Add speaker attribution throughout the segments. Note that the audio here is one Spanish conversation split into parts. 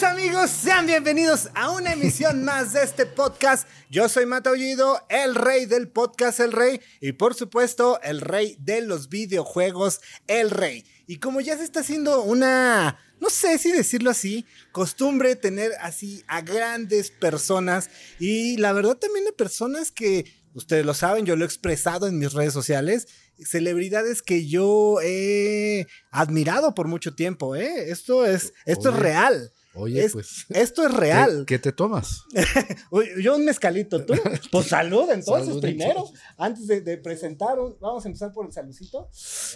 Speaker 1: Queridos amigos, sean bienvenidos a una emisión más de este podcast. Yo soy Mataullido, el rey del podcast El Rey y por supuesto el rey de los videojuegos El Rey. Y como ya se está haciendo una, no sé si decirlo así, costumbre tener así a grandes personas y la verdad también de personas que ustedes lo saben, yo lo he expresado en mis redes sociales, celebridades que yo he admirado por mucho tiempo, ¿eh? Esto es, esto es real.
Speaker 2: Oye,
Speaker 1: Es-
Speaker 2: pues.
Speaker 1: Esto es real.
Speaker 2: ¿Qué, qué te tomas?
Speaker 1: Yo un mezcalito, tú. Pues salud entonces,
Speaker 2: Salud,
Speaker 1: primero.
Speaker 2: entonces.
Speaker 1: Antes de, de presentar, vamos a empezar por el saludcito.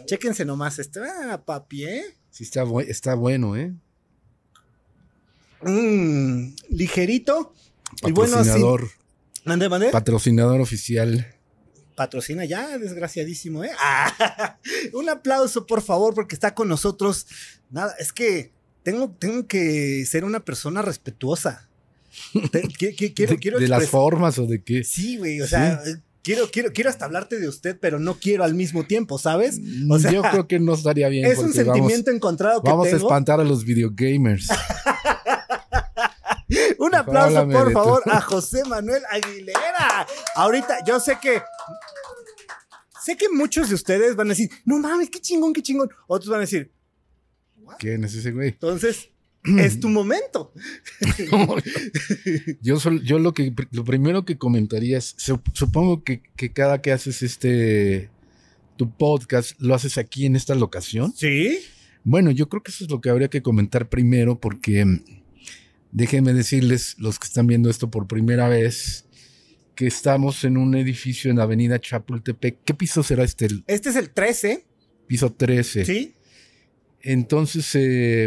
Speaker 1: Chéquense nomás este. Ah, papi, ¿eh?
Speaker 2: Sí, está, bu- está bueno, ¿eh?
Speaker 1: Mm, ligerito. Y bueno, sí.
Speaker 2: Patrocinador,
Speaker 1: Mande, mande.
Speaker 2: patrocinador oficial.
Speaker 1: Patrocina ya, desgraciadísimo, ¿eh? Ah, un aplauso, por favor, porque está con nosotros. Nada, es que tengo, tengo que ser una persona respetuosa. Quiero,
Speaker 2: de,
Speaker 1: quiero
Speaker 2: de las formas o de qué.
Speaker 1: Sí, güey, o sea, eh, quiero, quiero, quiero hasta hablarte de usted, pero no quiero al mismo tiempo, ¿sabes? O sea,
Speaker 2: Yo creo que no estaría bien.
Speaker 1: es un
Speaker 2: porque vamos-
Speaker 1: sentimiento encontrado que
Speaker 2: Vamos, a espantar a los videogamers.
Speaker 1: Un aplauso,
Speaker 2: háblame
Speaker 1: por favor, a José Manuel Aguilera. Ahorita, yo sé que. Sé que muchos de ustedes van a decir, no mames, qué chingón, qué chingón. Otros van a decir,
Speaker 2: ¿Quién es ese güey?
Speaker 1: entonces, es tu momento.
Speaker 2: yo, sol- yo lo que lo primero que comentaría es, sup- supongo que, que cada que haces este tu podcast, lo haces aquí en esta locación.
Speaker 1: Sí.
Speaker 2: Bueno, yo creo que eso es lo que habría que comentar primero porque mm, déjenme decirles, los que están viendo esto por primera vez, que estamos en un edificio en Avenida Chapultepec. ¿Qué piso será este?
Speaker 1: Este es el 13,
Speaker 2: piso 13.
Speaker 1: ¿sí?
Speaker 2: Entonces, eh,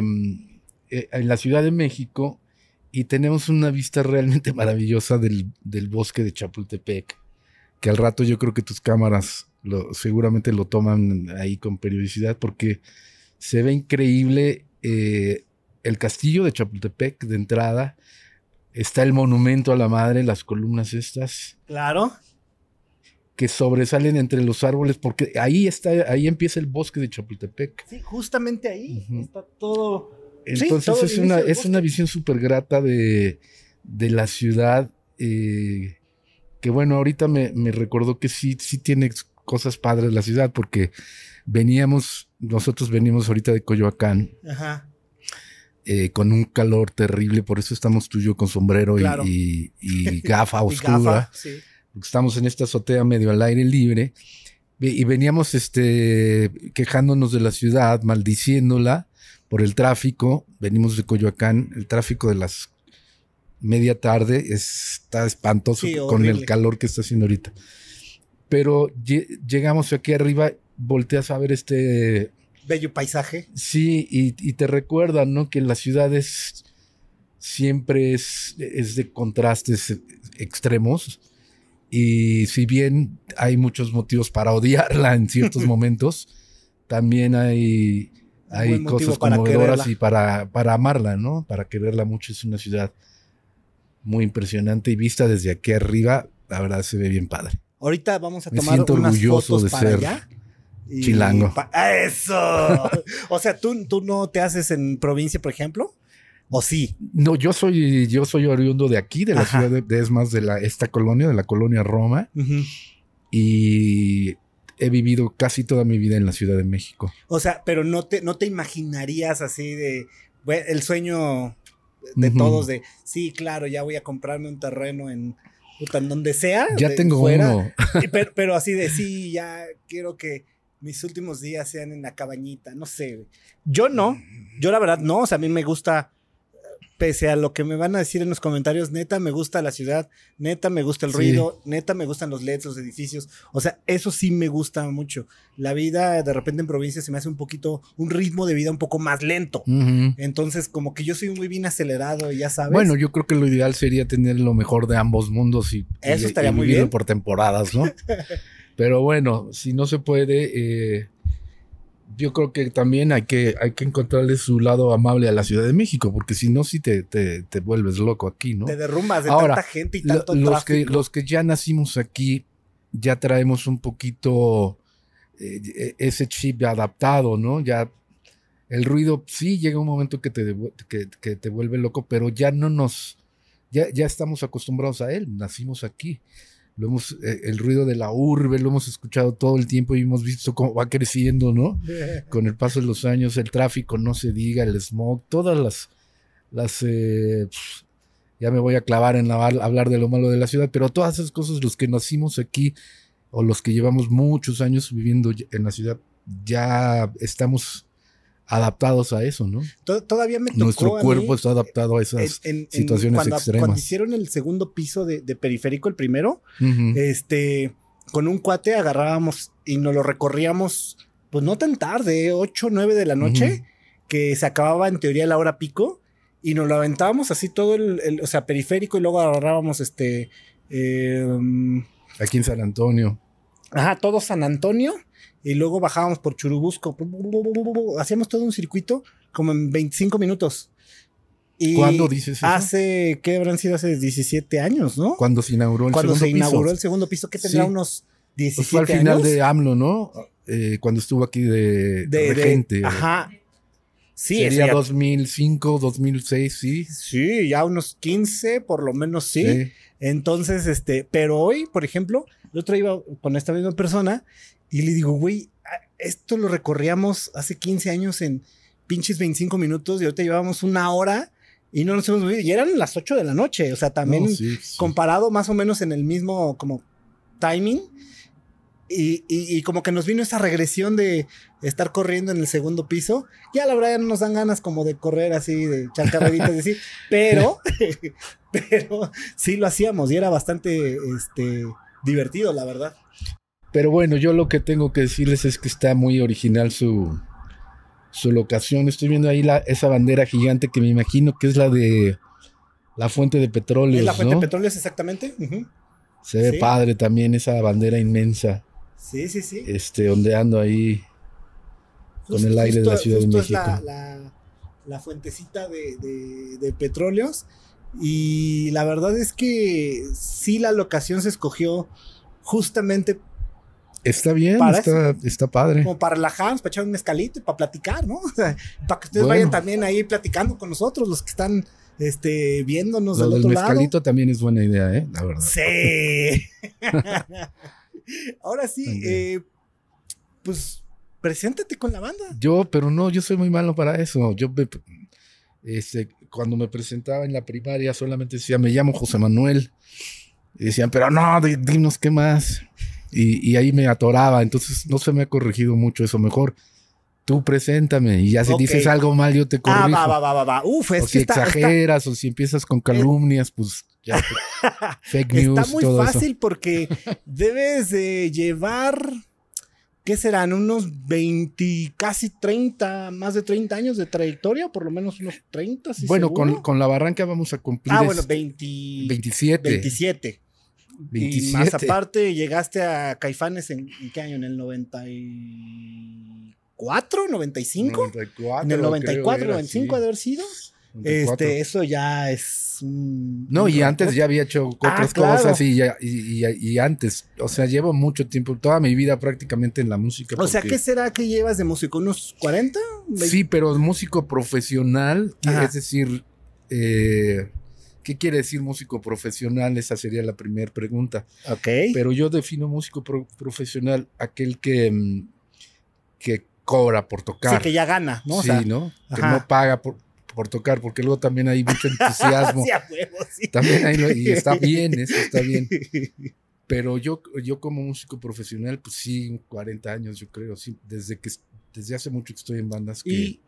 Speaker 2: eh, en la Ciudad de México, y tenemos una vista realmente maravillosa del, del bosque de Chapultepec, que al rato yo creo que tus cámaras lo- seguramente lo toman ahí con periodicidad, porque se ve increíble eh, el castillo de Chapultepec de entrada, está el monumento a la madre, las columnas estas,
Speaker 1: Claro.
Speaker 2: Que sobresalen entre los árboles, porque ahí está, ahí empieza el bosque de Chapultepec.
Speaker 1: Sí, justamente ahí está todo. Sí,
Speaker 2: Entonces
Speaker 1: todo
Speaker 2: es, una, es una visión súper grata de, de la ciudad. eh, que bueno, ahorita me, me recordó que sí, sí tiene cosas padres la ciudad, porque veníamos, nosotros venimos ahorita de Coyoacán
Speaker 1: Ajá.
Speaker 2: eh, con un calor terrible, por eso estamos tú y yo con sombrero y-
Speaker 1: Claro.
Speaker 2: y, y gafa
Speaker 1: Y
Speaker 2: oscura
Speaker 1: gafa, sí.
Speaker 2: Estamos en esta azotea medio al aire libre y veníamos este quejándonos de la ciudad, maldiciéndola por el tráfico. Venimos de Coyoacán, el tráfico de las media tarde es- está espantoso
Speaker 1: Sí,
Speaker 2: con el calor que está haciendo ahorita. Pero lle- llegamos aquí arriba, volteas a ver este
Speaker 1: Bello paisaje.
Speaker 2: Sí, y, y te recuerdan, ¿no? Que la ciudad es siempre es, es de contrastes extremos. Y si bien hay muchos motivos para odiarla en ciertos momentos, también hay, hay cosas
Speaker 1: para
Speaker 2: conmovedoras
Speaker 1: quererla.
Speaker 2: y para, para amarla, ¿no? Para quererla mucho. Es una ciudad muy impresionante y vista desde aquí arriba, la verdad se ve bien padre.
Speaker 1: Ahorita vamos a
Speaker 2: Me
Speaker 1: tomar
Speaker 2: siento
Speaker 1: unas
Speaker 2: orgulloso
Speaker 1: fotos
Speaker 2: de
Speaker 1: para
Speaker 2: ser
Speaker 1: allá. y
Speaker 2: chilango.
Speaker 1: pa- ¡Eso! o sea, ¿tú, tú no te haces en provincia, por ejemplo. ¿O sí?
Speaker 2: No, yo soy, yo soy oriundo de aquí, de la
Speaker 1: Ajá.
Speaker 2: ciudad de, de- es más de la, esta colonia, de la colonia Roma, y he vivido casi toda mi vida en la Ciudad de México.
Speaker 1: O sea, pero no te, no te imaginarías así de bueno, el sueño de todos de sí, claro, ya voy a comprarme un terreno en, puta, en donde sea.
Speaker 2: Ya
Speaker 1: de
Speaker 2: tengo
Speaker 1: fuera,
Speaker 2: uno.
Speaker 1: pero, pero así de sí, ya quiero que mis últimos días sean en la cabañita, no sé. Yo no, yo la verdad no, o sea, a mí me gusta, pese a lo que me van a decir en los comentarios, neta me gusta la ciudad, neta me gusta el
Speaker 2: Sí.
Speaker 1: ruido, neta me gustan los LEDs, los edificios, o sea, eso sí me gusta mucho. La vida de repente en provincia se me hace un poquito, un ritmo de vida un poco más lento. Entonces, como que yo soy muy bien acelerado, ya sabes.
Speaker 2: Bueno, yo creo que lo ideal sería tener lo mejor de ambos mundos y,
Speaker 1: Eso estaría
Speaker 2: y
Speaker 1: muy bien.
Speaker 2: por temporadas, ¿no? Pero bueno, si no se puede, eh, yo creo que también hay que, hay que encontrarle su lado amable a la Ciudad de México, porque si no, sí te, te, te vuelves loco aquí, ¿no?
Speaker 1: te derrumbas de
Speaker 2: Ahora,
Speaker 1: tanta gente y tanto
Speaker 2: los, que, los que ya nacimos aquí, ya traemos un poquito eh, ese chip adaptado, ¿no? Ya el ruido sí llega un momento que te, que, que te vuelve loco, pero ya no nos, ya, ya estamos acostumbrados a él, nacimos aquí. Lo hemos, eh, el ruido de la urbe lo hemos escuchado todo el tiempo y hemos visto cómo va creciendo, ¿no? Con el paso de los años, el tráfico, no se diga, el smog, todas las, las eh, ya me voy a clavar en la- hablar de lo malo de la ciudad, pero todas esas cosas, los que nacimos aquí o los que llevamos muchos años viviendo en la ciudad, ya estamos adaptados a eso, ¿no?
Speaker 1: To- Todavía me tocó
Speaker 2: Nuestro
Speaker 1: a
Speaker 2: cuerpo
Speaker 1: mí,
Speaker 2: está adaptado a esas
Speaker 1: en-
Speaker 2: situaciones
Speaker 1: cuando,
Speaker 2: extremas.
Speaker 1: Cuando hicieron el segundo piso de, de periférico, el primero, este, con un cuate agarrábamos y nos lo recorríamos, pues no tan tarde, 8, 9 de la noche, que se acababa en teoría la hora pico, y nos lo aventábamos así todo el, el- o sea, periférico, y luego agarrábamos este, eh,
Speaker 2: Aquí en San Antonio.
Speaker 1: ajá, todo San Antonio, y luego bajábamos por Churubusco, hacíamos todo un circuito como en 25 minutos. Y
Speaker 2: ¿Cuándo dices eso?
Speaker 1: Hace, ¿qué habrán sido? Hace 17 años, ¿no?
Speaker 2: Cuando se inauguró el
Speaker 1: Cuando se
Speaker 2: segundo piso.
Speaker 1: inauguró el segundo piso, que tendrá
Speaker 2: Sí.
Speaker 1: unos
Speaker 2: Pues
Speaker 1: 17
Speaker 2: fue al final
Speaker 1: años.
Speaker 2: de AMLO, ¿no? Eh, cuando estuvo aquí de,
Speaker 1: de, ajá. Sí,
Speaker 2: Sería
Speaker 1: eso ya-
Speaker 2: 2005, 2006, sí.
Speaker 1: sí, ya unos 15, por lo menos sí.
Speaker 2: Sí.
Speaker 1: Entonces, este, pero hoy, por ejemplo, el otro iba con esta misma persona y le digo, güey, esto lo recorríamos hace 15 años en pinches 25 minutos y ahorita llevamos una hora y no nos hemos movido. Y eran las 8 de la noche, o sea, también
Speaker 2: No, sí, sí.
Speaker 1: comparado más o menos en el mismo como timing. Y, y- y como que nos vino esa regresión de estar corriendo en el segundo piso. Ya la verdad ya no nos dan ganas como de correr así, de echar carreritas, y así. Pero, pero sí lo hacíamos y era bastante este, divertido, la verdad.
Speaker 2: Pero bueno, yo lo que tengo que decirles es que está muy original su, su locación. Estoy viendo ahí la, esa bandera gigante que me imagino que es la de la fuente de petróleo.
Speaker 1: ¿Es la fuente
Speaker 2: ¿no?
Speaker 1: de petróleo exactamente?
Speaker 2: Se ve
Speaker 1: Sí.
Speaker 2: padre también esa bandera inmensa,
Speaker 1: Sí, sí, sí.
Speaker 2: este, ondeando ahí. con el aire de la Ciudad de
Speaker 1: es
Speaker 2: México.
Speaker 1: la, la- la fuentecita de, de- de petróleos. Y la verdad es que sí, la locación se escogió justamente
Speaker 2: Está bien,
Speaker 1: Para
Speaker 2: está, está padre.
Speaker 1: como para relajarnos, para echar un mezcalito y para platicar, ¿no? O sea, para que ustedes
Speaker 2: Bueno.
Speaker 1: vayan también ahí platicando con nosotros, los que están este, viéndonos
Speaker 2: Lo
Speaker 1: del
Speaker 2: del
Speaker 1: otro lado.
Speaker 2: mezcalito también es buena idea, ¿eh? La verdad.
Speaker 1: Sí. Ahora sí, eh, pues preséntate con la banda.
Speaker 2: Yo, pero no, yo soy muy malo para eso. Yo, este, cuando me presentaba en la primaria, solamente decía, me llamo José Manuel. Y decían, pero no, di- dinos qué más. Y, y ahí me atoraba. Entonces, no se me ha corregido mucho eso. Mejor tú preséntame. Y ya si
Speaker 1: Ok.
Speaker 2: dices algo mal, yo te corrijo.
Speaker 1: Ah, va, va, va, va. Uf, es
Speaker 2: o
Speaker 1: que
Speaker 2: si
Speaker 1: está, está-
Speaker 2: exageras, o si empiezas con calumnias, pues ya. fake news,
Speaker 1: Está muy
Speaker 2: todo eso.
Speaker 1: fácil porque debes de llevar, ¿qué serán? Unos 20, casi 30, más de 30 años de trayectoria, por lo menos unos 30. ¿sí
Speaker 2: Bueno,
Speaker 1: seguro?
Speaker 2: con, con la barranca vamos a cumplir
Speaker 1: Ah, bueno, 20,
Speaker 2: 27.
Speaker 1: 27.
Speaker 2: 27.
Speaker 1: Y más aparte, llegaste a Caifanes en, ¿en qué año? ¿En el 94, 95?
Speaker 2: 94,
Speaker 1: en el
Speaker 2: creo
Speaker 1: 94,
Speaker 2: era,
Speaker 1: 95
Speaker 2: sí.
Speaker 1: ha de haber sido.
Speaker 2: 94.
Speaker 1: Este, eso ya es un-
Speaker 2: No,
Speaker 1: un
Speaker 2: y antes ya había hecho otras
Speaker 1: Ah, claro.
Speaker 2: cosas y, ya, y, y- y antes, o sea, llevo mucho tiempo, toda mi vida prácticamente en la música.
Speaker 1: O sea,
Speaker 2: porque-
Speaker 1: ¿qué será que llevas de músico? ¿Unos 40?
Speaker 2: Sí, pero músico profesional,
Speaker 1: Ajá.
Speaker 2: es decir, eh, ¿qué quiere decir músico profesional? Esa sería la primera pregunta.
Speaker 1: Ok.
Speaker 2: Pero yo defino músico pro- profesional aquel que, mm, que cobra por tocar.
Speaker 1: Sí, que ya gana, ¿no? O
Speaker 2: sí,
Speaker 1: sea,
Speaker 2: ¿no? Que
Speaker 1: ajá.
Speaker 2: no paga por, por tocar, porque luego también hay mucho entusiasmo.
Speaker 1: sí, huevo, sí.
Speaker 2: También hay, y está bien, eso está bien. Pero yo, yo como músico profesional, pues sí, 40 años, yo creo, sí, desde que desde hace mucho que estoy en bandas que
Speaker 1: Y.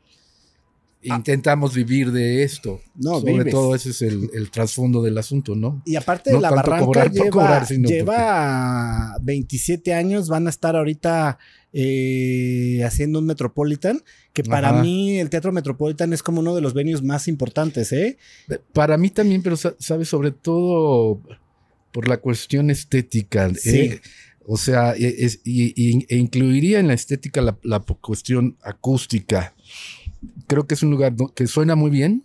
Speaker 2: intentamos vivir de esto.
Speaker 1: no,
Speaker 2: Sobre
Speaker 1: vives.
Speaker 2: todo ese es el, el trasfondo del asunto, ¿no?
Speaker 1: Y aparte de
Speaker 2: No
Speaker 1: la barranca
Speaker 2: cobrar
Speaker 1: lleva,
Speaker 2: cobrar, sino
Speaker 1: lleva 27 años, van a estar ahorita eh, haciendo un Metropolitan, que para
Speaker 2: Ajá.
Speaker 1: mí el Teatro Metropolitan es como uno de los venues más importantes, ¿eh?
Speaker 2: Para mí también, pero sa- sabes, sobre todo por la cuestión estética.
Speaker 1: Sí.
Speaker 2: eh, o sea, e- es- y, y- e incluiría en la estética la, cuestión acústica. Creo que es un lugar que suena muy bien,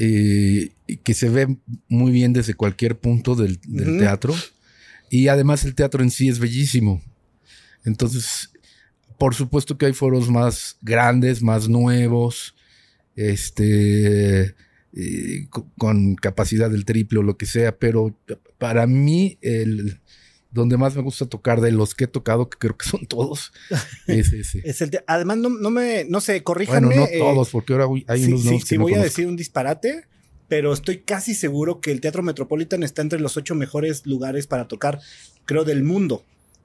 Speaker 2: eh, y que se ve muy bien desde cualquier punto del, teatro. Y además el teatro en sí es bellísimo. Entonces, por supuesto que hay foros más grandes, más nuevos, este, con capacidad del triple o lo que sea, pero para mí el donde más me gusta tocar de los que he tocado, que creo que son todos, es ese.
Speaker 1: es el además, no, no, me, no sé, corríjanme.
Speaker 2: Bueno, no eh, todos, porque ahora hay unos
Speaker 1: sí, sí, voy a decir un disparate, pero estoy casi seguro que el Teatro Metropolitan está entre los ocho mejores lugares para tocar, creo, del mundo.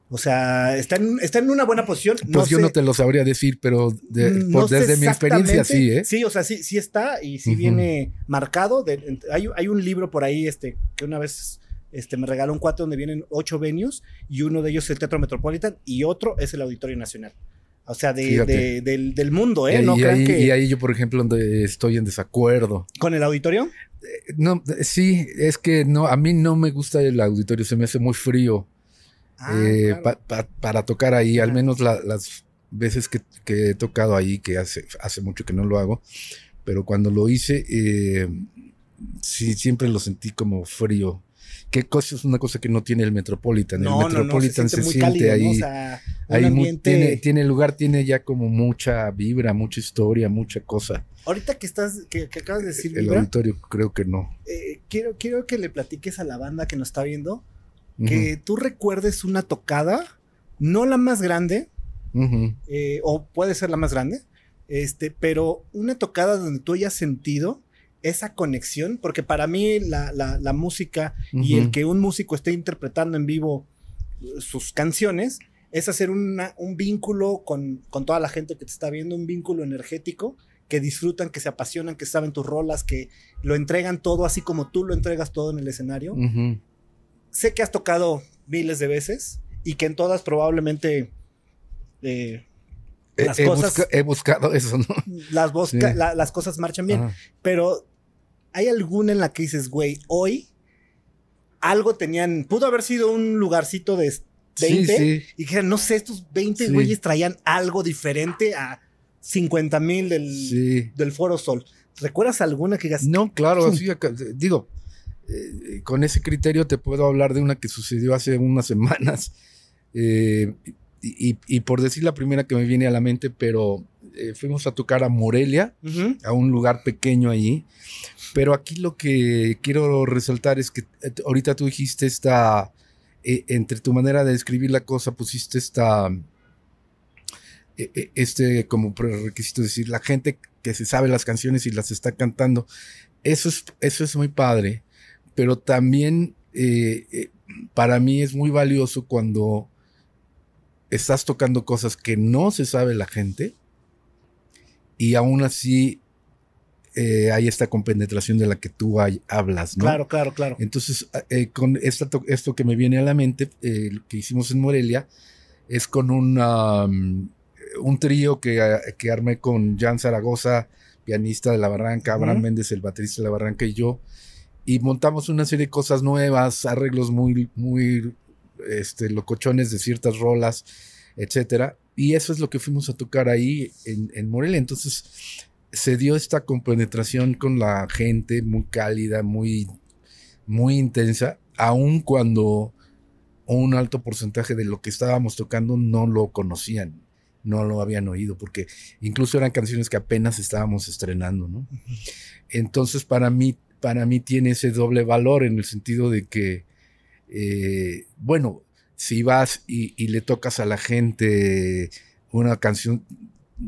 Speaker 1: O sea, está en, está en una buena posición.
Speaker 2: Pues yo no te lo sabría decir, pero desde mi experiencia sí, ¿eh?
Speaker 1: Sí, o sea, sí, sí está y sí viene marcado. hay, hay, un libro por ahí este, que una vez este, me regaló un cuate donde vienen ocho venues y uno de ellos es el Teatro Metropolitan y otro es el Auditorio Nacional. O sea, de, del, mundo, ¿eh?
Speaker 2: Y, ahí, y ahí yo, por ejemplo, donde estoy en desacuerdo.
Speaker 1: ¿Con el auditorio?
Speaker 2: Eh, no, sí, es que no, a mí no me gusta el auditorio, se me hace muy frío ah, eh, para tocar ahí, al menos las veces que, he tocado ahí, que hace, hace mucho que no lo hago, pero cuando lo hice, eh, sí, siempre lo sentí como frío qué cosa es una cosa que no tiene el Metropolitan. el Metropolitan se siente, ahí. ahí tiene, tiene lugar, tiene ya como mucha vibra, mucha historia, mucha cosa.
Speaker 1: Ahorita que estás, que, acabas de decir.
Speaker 2: El auditorio creo que no.
Speaker 1: Eh, quiero, quiero que le platiques a la banda que nos está viendo que tú recuerdes una tocada, no la más grande, eh, o puede ser la más grande, este, pero una tocada donde tú hayas sentido esa conexión, porque para mí la, música y el que un músico esté interpretando en vivo uh, sus canciones es hacer un vínculo con, toda la gente que te está viendo, un vínculo energético, que disfrutan, que se apasionan, que saben tus rolas, que lo entregan todo así como tú lo entregas todo en el escenario. Sé que has tocado miles de veces y que en todas probablemente...
Speaker 2: Eh, las he, cosas, he buscado eso, ¿no?
Speaker 1: Las, las cosas marchan bien, pero ¿hay alguna en la que dices, güey, hoy algo tenían, pudo haber sido un lugarcito de 20 y que no sé, estos 20 güeyes traían algo diferente a 50 mil del, del Foro Sol. ¿Recuerdas alguna que digas?
Speaker 2: No, claro, así, digo, eh, con ese criterio te puedo hablar de una que sucedió hace unas semanas. Eh, y, por decir la primera que me viene a la mente, pero eh, fuimos a tocar a Morelia, a un lugar pequeño allí. Pero aquí lo que quiero resaltar es que eh, ahorita tú dijiste esta, eh, entre tu manera de describir la cosa, pusiste esta, este como requisito decir, la gente que se sabe las canciones y las está cantando. Eso es, eso es muy padre, pero también para mí es muy valioso cuando estás tocando cosas que no se sabe la gente y aún así eh, hay esta compenetración de la que tú hablas, ¿no?
Speaker 1: Claro, claro, claro.
Speaker 2: Entonces, eh, con esto que me viene a la mente, eh, lo que hicimos en Morelia, es con un, un trío que, que, armé con Jan Zaragoza, pianista de La Barranca, Abraham Méndez, el baterista de La Barranca y yo, y montamos una serie de cosas nuevas, arreglos muy, muy este, locochones de ciertas rolas, etcétera. Y eso es lo que fuimos a tocar ahí en, en Morelia. Entonces se dio esta compenetración con la gente muy cálida, muy, muy intensa, aun cuando un alto porcentaje de lo que estábamos tocando no lo conocían, no lo habían oído, porque incluso eran canciones que apenas estábamos estrenando, ¿no? Entonces para mí, para mí tiene ese doble valor en el sentido de que eh, bueno, si vas y, le tocas a la gente una canción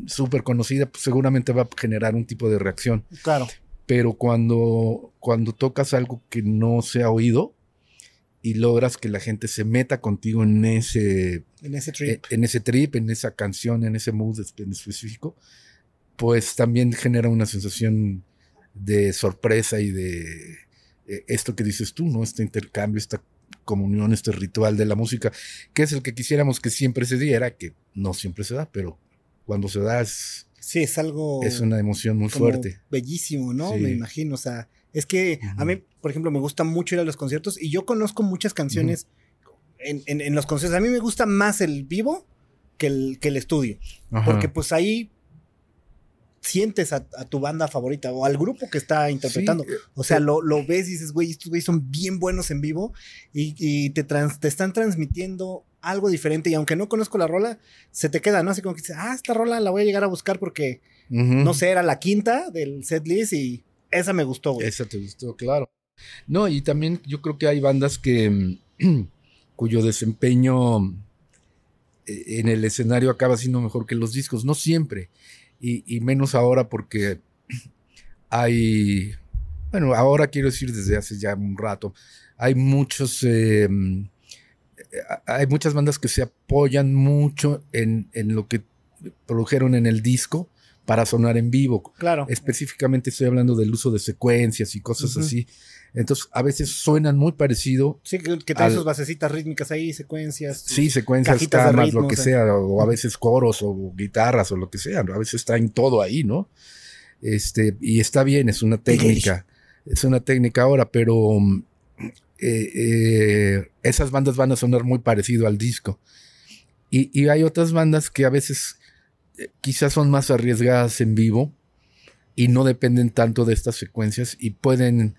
Speaker 2: súper conocida, pues seguramente va a generar un tipo de reacción.
Speaker 1: Claro.
Speaker 2: Pero cuando, cuando tocas algo que no se ha oído y logras que la gente se meta contigo en ese,
Speaker 1: en ese trip,
Speaker 2: en, ese trip, en esa canción, en ese mood en específico, pues también genera una sensación de sorpresa y de eh, esto que dices tú, ¿no? Este intercambio, esta comunión, este ritual de la música, que es el que quisiéramos que siempre se diera, que no siempre se da, pero cuando se da es...
Speaker 1: Sí, es algo...
Speaker 2: Es una emoción muy fuerte.
Speaker 1: Bellísimo, ¿no? Me imagino, o sea, es que a mí, por ejemplo, me gusta mucho ir a los conciertos y yo conozco muchas canciones en, los conciertos. A mí me gusta más el vivo que el, que el estudio, porque pues ahí sientes a, tu banda favorita o al grupo que está interpretando. Eh, o sea, eh, lo, ves y dices, güey, estos güeyes son bien buenos en vivo y, te, te están transmitiendo algo diferente y aunque no conozco la rola, se te queda, ¿no? Así como que dices, ah, esta rola la voy a llegar a buscar porque, no sé, era la quinta del set list y esa me gustó, güey.
Speaker 2: Esa te gustó, claro. No, y también yo creo que hay bandas que cuyo desempeño eh, en el escenario acaba siendo mejor que los discos, no siempre, y, menos ahora porque hay, bueno, ahora quiero decir desde hace ya un rato, hay muchos, em, hay muchas bandas que se apoyan mucho en, en lo que produjeron en el disco para sonar en vivo.
Speaker 1: Claro.
Speaker 2: Específicamente estoy hablando del uso de secuencias y cosas así. Entonces, a veces suenan muy parecido.
Speaker 1: Sí, que, que sus basecitas rítmicas ahí, secuencias.
Speaker 2: Sí, secuencias, camas, lo que sea, o a veces coros o guitarras o lo que sea. A veces está en todo ahí, ¿no? Este, y está bien, es una técnica. Es una técnica ahora, pero eh, eh, esas bandas van a sonar muy parecido al disco. Y, y hay otras bandas que a veces eh, quizás son más arriesgadas en vivo y no dependen tanto de estas secuencias y pueden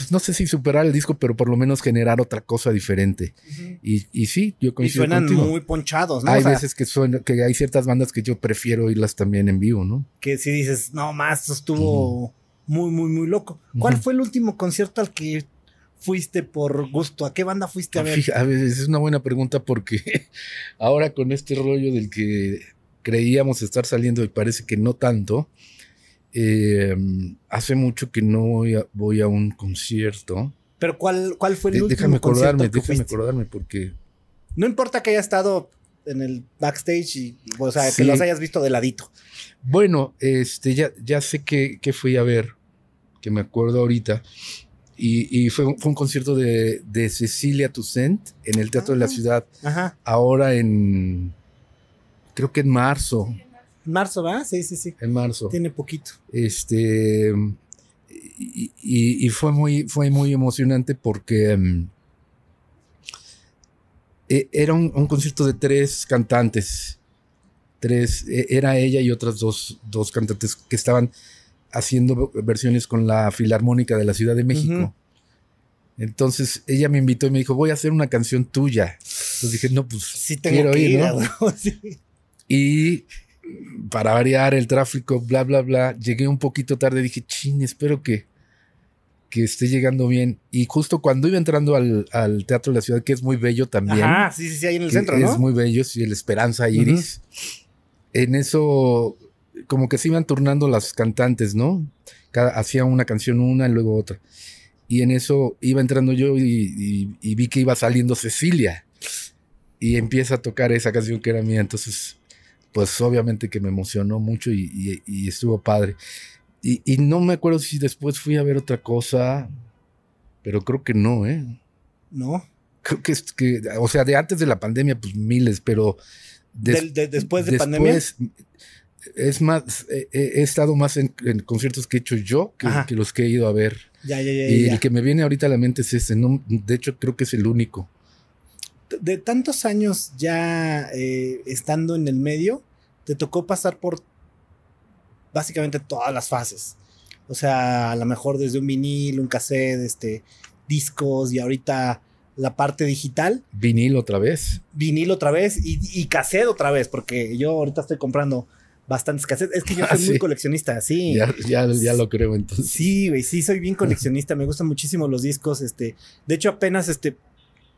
Speaker 2: pues no sé si superar el disco, pero por lo menos generar otra cosa diferente. y, y, sí, yo coincido
Speaker 1: Y suenan muy ponchados, ¿no?
Speaker 2: Hay veces que, suena, que hay ciertas bandas que yo prefiero oírlas también en vivo, ¿no?
Speaker 1: Que si dices, no más, estuvo muy, muy, muy loco. ¿Cuál fue el último concierto al que fuiste por gusto? ¿A qué banda fuiste a ver?
Speaker 2: a ver, es una buena pregunta porque ahora con este rollo del que creíamos estar saliendo y parece que no tanto, eh, hace mucho que no voy a, un concierto.
Speaker 1: Pero ¿cuál, cuál fue el último déjame
Speaker 2: acordarme, déjame acordarme porque
Speaker 1: no importa que haya estado en el backstage y o sea que los hayas visto de ladito.
Speaker 2: Bueno, este ya, ya sé que, fui a ver, que me acuerdo ahorita. Y, fue, un concierto de, Cecilia Toussaint en el Teatro de la ah. Ciudad. Ahora en. Creo que en marzo
Speaker 1: marzo, ¿va? Sí, sí, sí.
Speaker 2: En marzo.
Speaker 1: Tiene poquito.
Speaker 2: Este. Y, fue, muy, fue muy emocionante porque. Em, e, era un, concierto de tres cantantes. Tres. E, era ella y otras dos, dos cantantes que estaban haciendo versiones con la Filarmónica de la Ciudad de México. Entonces ella me invitó y me dijo, voy a hacer una canción tuya. Entonces dije, no, pues sí quiero ir, ¿no? Y para variar el tráfico, bla, bla, bla. Llegué un poquito tarde, dije, ching, espero que, que esté llegando bien. Y justo cuando iba entrando al, Teatro de la Ciudad, que es muy bello también.
Speaker 1: Ah, sí, sí, sí, ahí en el centro, ¿no?
Speaker 2: Es muy bello, sí, el Esperanza Iris. En eso, como que se iban turnando las cantantes, ¿no? Cada, hacía una canción una y luego otra. Y en eso iba entrando yo y vi que iba saliendo Cecilia. Y empieza a tocar esa canción que era mía. Entonces pues obviamente que me emocionó mucho y, estuvo padre. Y, no me acuerdo si después fui a ver otra cosa, pero creo que no, ¿eh?
Speaker 1: No.
Speaker 2: Creo que es que, o sea, de antes de la pandemia, pues miles, pero...
Speaker 1: después de pandemia.
Speaker 2: Es más, he, estado más en, conciertos que he hecho yo que, los que he ido a ver.
Speaker 1: Ya, ya, ya.
Speaker 2: Y el que me viene ahorita a la mente es ese. No, de hecho, creo que es el único
Speaker 1: de tantos años ya eh, estando en el medio, te tocó pasar por básicamente todas las fases. O sea, a lo mejor desde un vinil, un cassette, este, discos y ahorita la parte digital.
Speaker 2: Vinil otra vez.
Speaker 1: Vinil otra vez y, y cassette otra vez, porque yo ahorita estoy comprando bastantes cassettes. Es que yo ah, soy muy coleccionista, sí.
Speaker 2: Ya, ya, lo creo entonces.
Speaker 1: Sí, güey, sí, soy bien coleccionista. Me gustan muchísimo los discos. Este, de hecho, apenas este,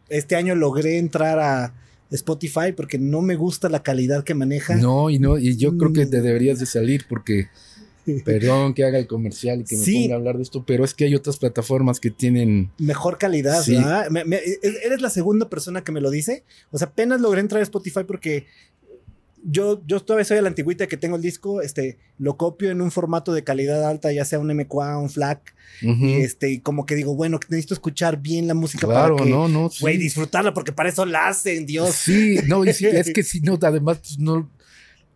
Speaker 1: este año logré entrar a Spotify porque no me gusta la calidad que maneja.
Speaker 2: No, y no, y yo creo que te mm. deberías de salir porque Perdón que haga el comercial y que me ponga a hablar de esto, pero es que hay otras plataformas que tienen
Speaker 1: mejor calidad, ¿verdad? eres la segunda persona que me lo dice. O sea, apenas logré entrar a Spotify porque yo, yo todavía soy a la antigüita que tengo el disco, este, lo copio en un formato de calidad alta, ya sea un MQA, un FLAC, y este, como que digo, bueno, necesito escuchar bien la música
Speaker 2: para que, no, no,
Speaker 1: güey, disfrutarla, porque para eso la hacen, Dios.
Speaker 2: Sí, no, es que si no, además, pues, no,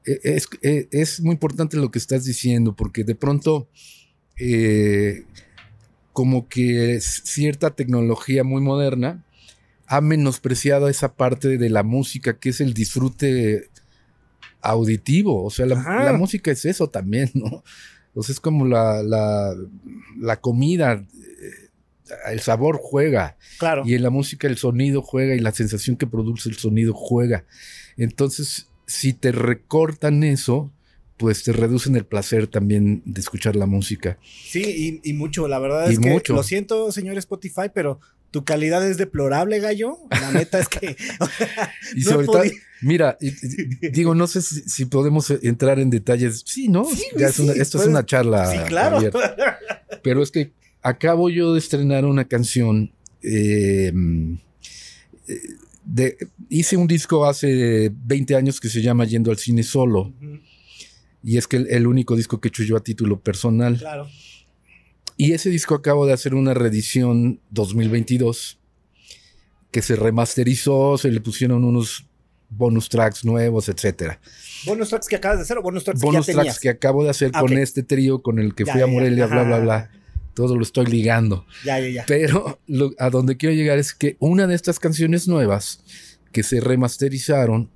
Speaker 2: e, es, e, es, muy importante lo que estás diciendo, porque de pronto, eh, como que cierta tecnología muy moderna ha menospreciado esa parte de la música que es el disfrute auditivo. O sea, la, música es eso también, ¿no? O sea, es como la, la, comida. el sabor juega.
Speaker 1: Claro.
Speaker 2: Y en la música el sonido juega y la sensación que produce el sonido juega. Entonces, si te recortan eso, pues te reducen el placer también de escuchar la música.
Speaker 1: Sí, y, mucho, la verdad es que lo siento, señor Spotify, pero tu calidad es deplorable, gallo. La neta es que.
Speaker 2: y sobre todo, mira, digo, no sé si, podemos entrar en detalles. Sí, ¿no? esto es una charla.
Speaker 1: Sí, claro.
Speaker 2: Pero es que acabo yo de estrenar una canción. De, hice un disco hace 20 años que se llama Yendo al cine solo. Y es que el, único disco que he hecho yo a título personal.
Speaker 1: Claro.
Speaker 2: Y ese disco acabo de hacer una reedición 2022 que se remasterizó, se le pusieron unos bonus tracks nuevos, etcétera.
Speaker 1: ¿Bonus tracks que acabas de hacer o bonus tracks
Speaker 2: bonus que ya tracks que acabo de hacer ah, con este trío con el que fui a Morelia, bla, bla, bla. Todo lo estoy ligando.
Speaker 1: Ya, ya, ya.
Speaker 2: Pero a donde quiero llegar es que una de estas canciones nuevas que se remasterizaron,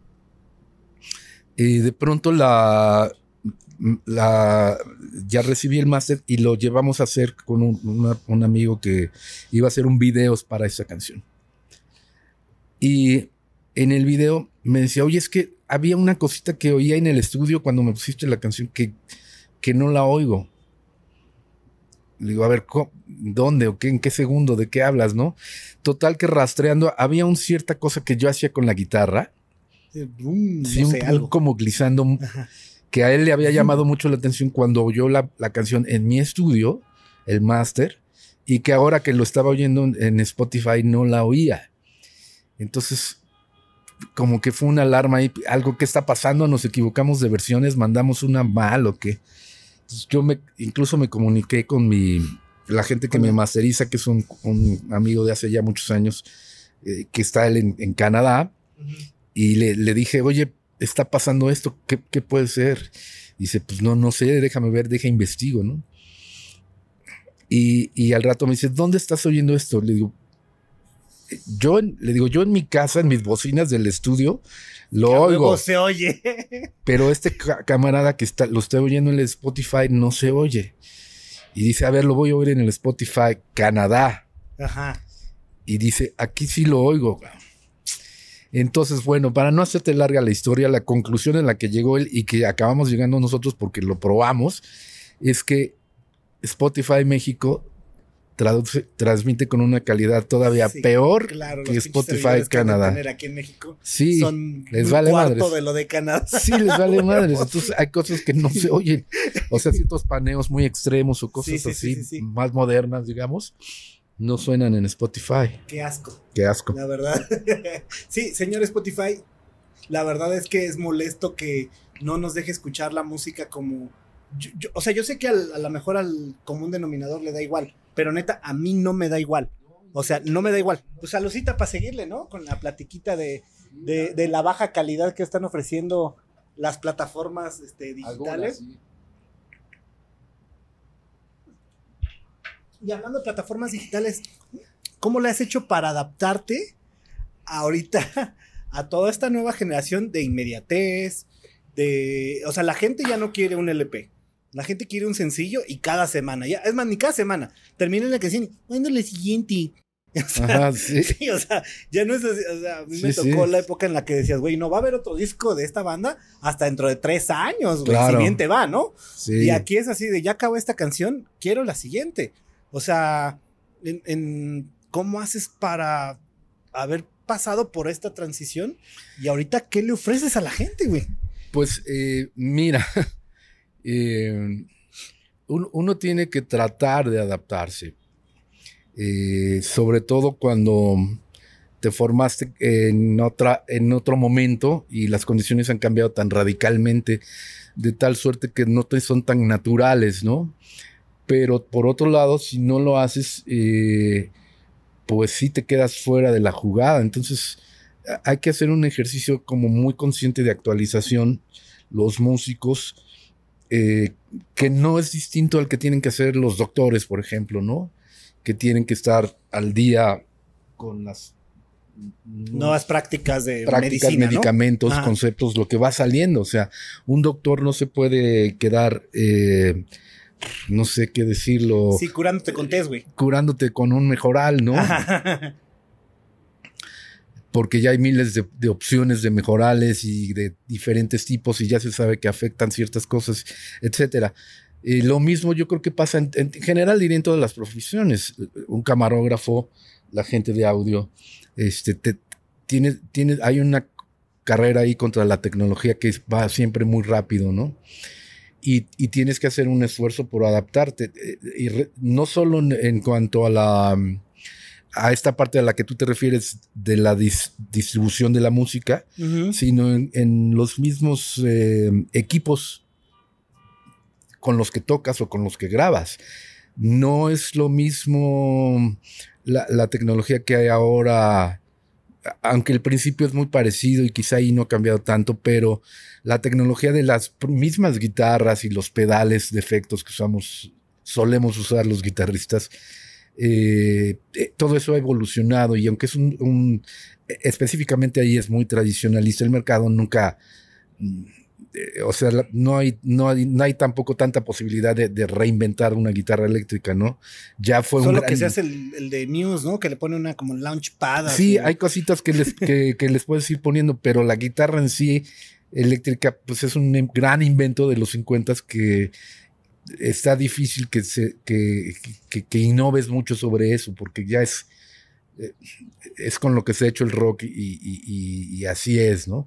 Speaker 2: eh, de pronto la, la, ya recibí el máster y lo llevamos a hacer con un, amigo que iba a hacer un video para esa canción. Y en el video me decía, oye, es que había una cosita que oía en el estudio cuando me pusiste la canción que, que no la oigo. Le digo, a ver, ¿dónde o qué, en qué segundo, de qué hablas, no? Total que rastreando, había una cierta cosa que yo hacía con la guitarra.
Speaker 1: sí, un,
Speaker 2: como glissando que a él le había llamado mucho la atención cuando oyó la, canción en mi estudio, el máster, y que ahora que lo estaba oyendo en Spotify no la oía. Entonces, como que fue una alarma ahí, algo que está pasando, nos equivocamos de versiones, mandamos una mal o qué. yo me, incluso me comuniqué con mi, la gente que me masteriza, que es un, amigo de hace ya muchos años, eh, que está él en, Canadá, y le, le, dije, oye, está pasando esto, ¿qué, puede ser? Dice, pues no, no sé, déjame ver, deja investigo, ¿no? Y, al rato me dice, ¿dónde estás oyendo esto? Le digo, yo, le digo, yo en mi casa, en mis bocinas del estudio, lo oigo.
Speaker 1: se oye.
Speaker 2: Pero este camarada que está, lo estoy oyendo en el Spotify no se oye. Y dice, a ver, lo voy a oír en el Spotify Canadá.
Speaker 1: Ajá.
Speaker 2: Y dice, aquí sí lo oigo. Entonces, bueno, para no hacerte larga la historia, la conclusión en la que llegó él y que acabamos llegando nosotros porque lo probamos, es que Spotify México transmite con una calidad todavía peor que Spotify Canadá.
Speaker 1: Que aquí en México
Speaker 2: sí,
Speaker 1: son
Speaker 2: les vale
Speaker 1: cuarto de lo de Canadá.
Speaker 2: Sí, les vale madres. Entonces hay cosas que no se oyen. O sea, ciertos paneos muy extremos o cosas así más modernas, digamos no suenan en Spotify.
Speaker 1: Qué asco.
Speaker 2: Qué asco.
Speaker 1: La verdad. sí, señor Spotify, la verdad es que es molesto que no nos deje escuchar la música como... o sea, yo sé que a lo mejor al común denominador le da igual, pero neta, a mí no me da igual. O sea, no me da igual. Pues saludcita para seguirle, ¿no? Con la platiquita de, de, la baja calidad que están ofreciendo las plataformas este, digitales. Y hablando de plataformas digitales, ¿cómo le has hecho para adaptarte ahorita a toda esta nueva generación de inmediatez? De, o sea, la gente ya no quiere un LP. La gente quiere un sencillo y cada semana. Ya, es más, ni cada semana. Termina en la dicen, bueno, la siguiente. O sea, sí. o sea, ya no es así. O sea, a mí me tocó la época en la que decías, güey, no va a haber otro disco de esta banda hasta dentro de tres años, güey. Si bien te va, ¿no? Y aquí es así de, ya acabó esta canción, quiero la siguiente. O sea, ¿cómo haces para haber pasado por esta transición? Y ahorita, ¿qué le ofreces a la gente, güey?
Speaker 2: Pues eh, mira, eh, uno, tiene que tratar de adaptarse. Eh, sobre todo cuando te formaste en, otra, en otro momento y las condiciones han cambiado tan radicalmente, de tal suerte que no te son tan naturales, ¿no? Pero por otro lado, si no lo haces, eh, pues sí te quedas fuera de la jugada. Entonces hay que hacer un ejercicio como muy consciente de actualización, los músicos, eh, que no es distinto al que tienen que hacer los doctores, por ejemplo, ¿no? Que tienen que estar al día con las
Speaker 1: nuevas prácticas de
Speaker 2: prácticas, medicamentos, conceptos, lo que va saliendo. O sea, un doctor no se puede quedar... Eh, no sé qué decirlo.
Speaker 1: Sí, curándote con test, güey.
Speaker 2: Curándote con un mejoral, ¿no? Porque ya hay miles de, opciones de mejorales y de diferentes tipos y ya se sabe que afectan ciertas cosas, etcétera. Y lo mismo yo creo que pasa en, general, diría en todas las profesiones. Un camarógrafo, la gente de audio, este, tiene, tiene, hay una carrera ahí contra la tecnología que va siempre muy rápido, ¿no? Y, tienes que hacer un esfuerzo por adaptarte. Eh, y no solo en, cuanto a la a esta parte a la que tú te refieres de la distribución de la música, sino en, los mismos eh, equipos con los que tocas o con los que grabas. No es lo mismo la, la tecnología que hay ahora aunque el principio es muy parecido y quizá ahí no ha cambiado tanto, pero la tecnología de las mismas guitarras y los pedales de efectos que usamos, solemos usar los guitarristas, eh, eh, todo eso ha evolucionado y aunque es un, específicamente ahí es muy tradicionalista el mercado, nunca eh, o sea, no hay, no hay, no hay tampoco tanta posibilidad de, reinventar una guitarra eléctrica, ¿no?
Speaker 1: Ya fue Solo que se hace el, de Muse, ¿no? Que le pone una como launchpad.
Speaker 2: Sí, hay cositas que les, que, les puedes ir poniendo, pero la guitarra en sí eléctrica, pues es un gran invento de los 50 que está difícil que, se, que, que, innoves mucho sobre eso, porque ya es, eh, es con lo que se ha hecho el rock y así es, ¿no?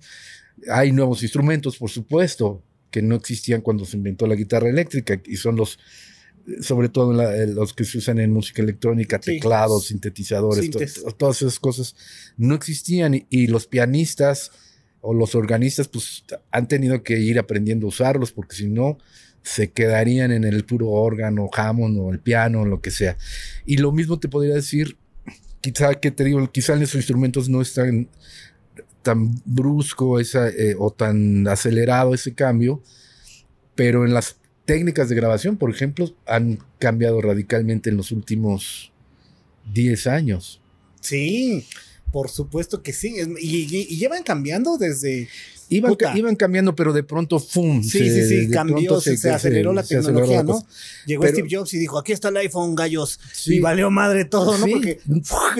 Speaker 2: Hay nuevos instrumentos, por supuesto, que no existían cuando se inventó la guitarra eléctrica y son los, sobre todo eh, los que se usan en música electrónica, teclados, sintetizadores, todas esas cosas no existían y, los pianistas o los organistas pues han tenido que ir aprendiendo a usarlos porque si no se quedarían en el puro órgano, Hammond o el piano, lo que sea. Y lo mismo te podría decir, quizá que te digo, quizá en esos instrumentos no están tan brusco esa, eh, o tan acelerado ese cambio, pero en las técnicas de grabación, por ejemplo, han cambiado radicalmente en los últimos 10 años.
Speaker 1: Sí, por supuesto que sí. Y, llevan cambiando desde.
Speaker 2: Iban, iban, cambiando, pero de pronto, ¡fum!
Speaker 1: Sí, sí, sí, cambió, se, aceleró la tecnología, ¿no? Llegó Steve Jobs y dijo: aquí está el iPhone, gallos. y valió madre todo, ¿no? Porque.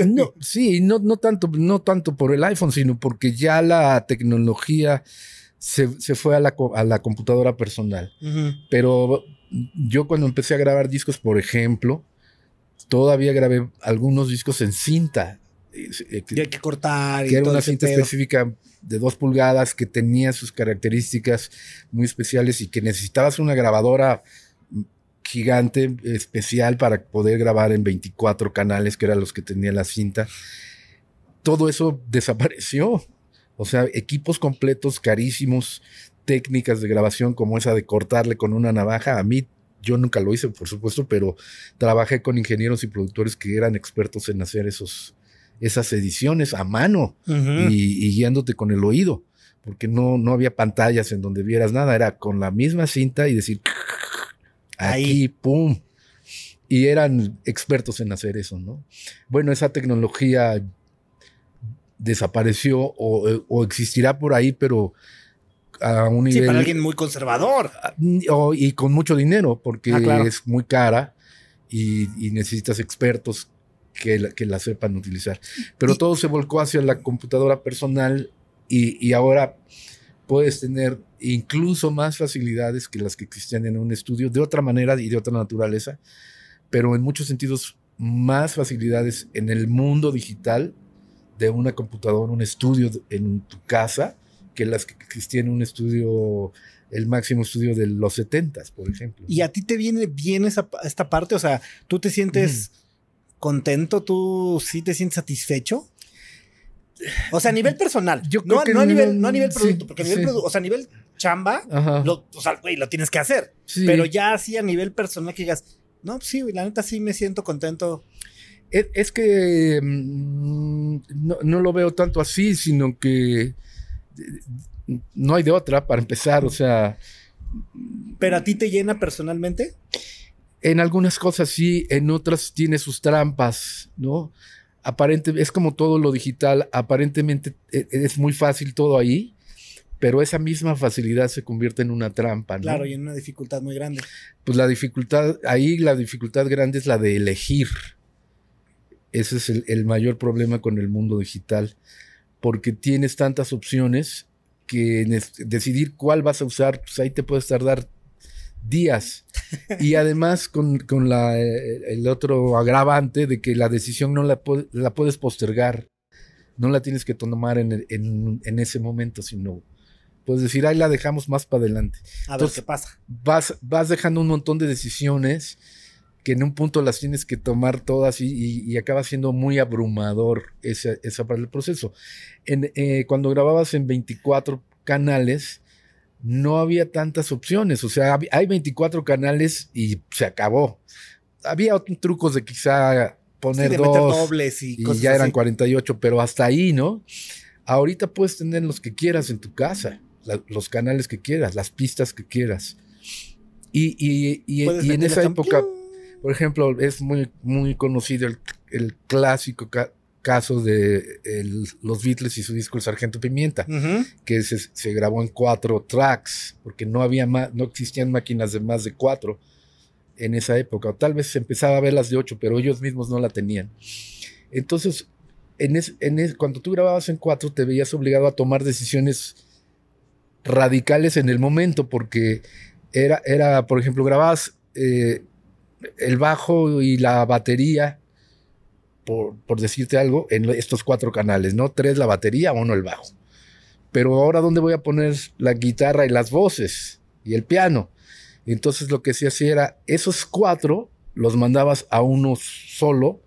Speaker 2: No, sí, no, no, tanto, no tanto por el iPhone, sino porque ya la tecnología se, fue a la, a la computadora personal. Pero yo cuando empecé a grabar discos, por ejemplo, todavía grabé algunos discos en cinta
Speaker 1: y hay que cortar.
Speaker 2: Que era una cinta específica de dos pulgadas que tenía sus características muy especiales y que necesitabas una grabadora gigante especial para poder grabar en 24 canales, que eran los que tenía la cinta. Todo eso desapareció. O sea, equipos completos carísimos, técnicas de grabación como esa de cortarle con una navaja. A mí, yo nunca lo hice, por supuesto, pero trabajé con ingenieros y productores que eran expertos en hacer esos, esas ediciones a mano y, guiándote con el oído, porque no, no había pantallas en donde vieras nada, era con la misma cinta y decir, aquí, pum. Y eran expertos en hacer eso, ¿no? Bueno, esa tecnología desapareció o, existirá por ahí, pero a un nivel. Sí,
Speaker 1: para alguien muy conservador.
Speaker 2: y con mucho dinero, porque ah, es muy cara y, y, necesitas expertos que la, que la sepan utilizar. Pero todo se volcó hacia la computadora personal y, ahora puedes tener incluso más facilidades que las que existían en un estudio de otra manera y de otra naturaleza, pero en muchos sentidos más facilidades en el mundo digital de una computadora, un estudio en tu casa, que las que existían en un estudio, el máximo estudio de los 70, por ejemplo.
Speaker 1: ¿Y a ti te viene bien esa, esta parte? O sea, tú te sientes contento? ¿Tú sí te sientes satisfecho? O sea, a nivel personal. Yo no, a nivel, no a nivel producto, porque a nivel o sea, a nivel chamba, lo, o sea, güey, lo tienes que hacer. Pero ya así a nivel personal que digas, no, sí, güey, la neta sí me siento contento.
Speaker 2: Es, que mm, no, no, lo veo tanto así, sino que no hay de otra para empezar, o sea.
Speaker 1: ¿Pero a ti te llena personalmente?
Speaker 2: En algunas cosas sí, en otras tiene sus trampas, ¿no? Aparentemente, es como todo lo digital, aparentemente e, es muy fácil todo ahí, pero esa misma facilidad se convierte en una trampa, ¿no?
Speaker 1: Claro, y en una dificultad muy grande.
Speaker 2: Pues la dificultad, ahí la dificultad grande es la de elegir. Ese es el, el mayor problema con el mundo digital, porque tienes tantas opciones que decidir cuál vas a usar, pues ahí te puedes tardar días. Y además con, con la, eh, el otro agravante de que la decisión no la, la puedes postergar, no la tienes que tomar en, el- en, en ese momento, sino puedes decir, ahí la dejamos más para adelante.
Speaker 1: A ver
Speaker 2: Entonces-
Speaker 1: qué pasa.
Speaker 2: Vas, vas dejando un montón de decisiones que en un punto las tienes que tomar todas y, y- y acaba siendo muy abrumador esa, esa parte del proceso. En, eh, cuando grababas en 24 canales, no había tantas opciones. O sea, hay 24 canales y se acabó. Había otros trucos de quizá
Speaker 1: Sí,
Speaker 2: poner
Speaker 1: de
Speaker 2: dos
Speaker 1: dobles y,
Speaker 2: y
Speaker 1: cosas
Speaker 2: ya eran
Speaker 1: así.
Speaker 2: 48, pero hasta ahí, ¿no? Ahorita puedes tener los que quieras en tu casa, la- los canales que quieras, las pistas que quieras. Y, y- y- en esa época, por ejemplo, es muy, muy conocido el, el clásico ca- caso de el- los Beatles y su disco El Sargento Pimienta, que se, se grabó en cuatro tracks, porque no había no existían máquinas de más de cuatro en esa época. O tal vez se empezaba a ver las de ocho, pero ellos mismos no la tenían. Entonces, en es- en es- cuando tú grababas en cuatro, te veías obligado a tomar decisiones radicales en el momento, porque era, era por ejemplo, grababas eh, el bajo y la batería, por, por decirte algo, en estos cuatro canales, ¿no? Tres la batería, uno el bajo. Pero ahora, ¿dónde voy a poner la guitarra y las voces y el piano? Entonces lo que se hacía era, esos cuatro los mandabas a uno solo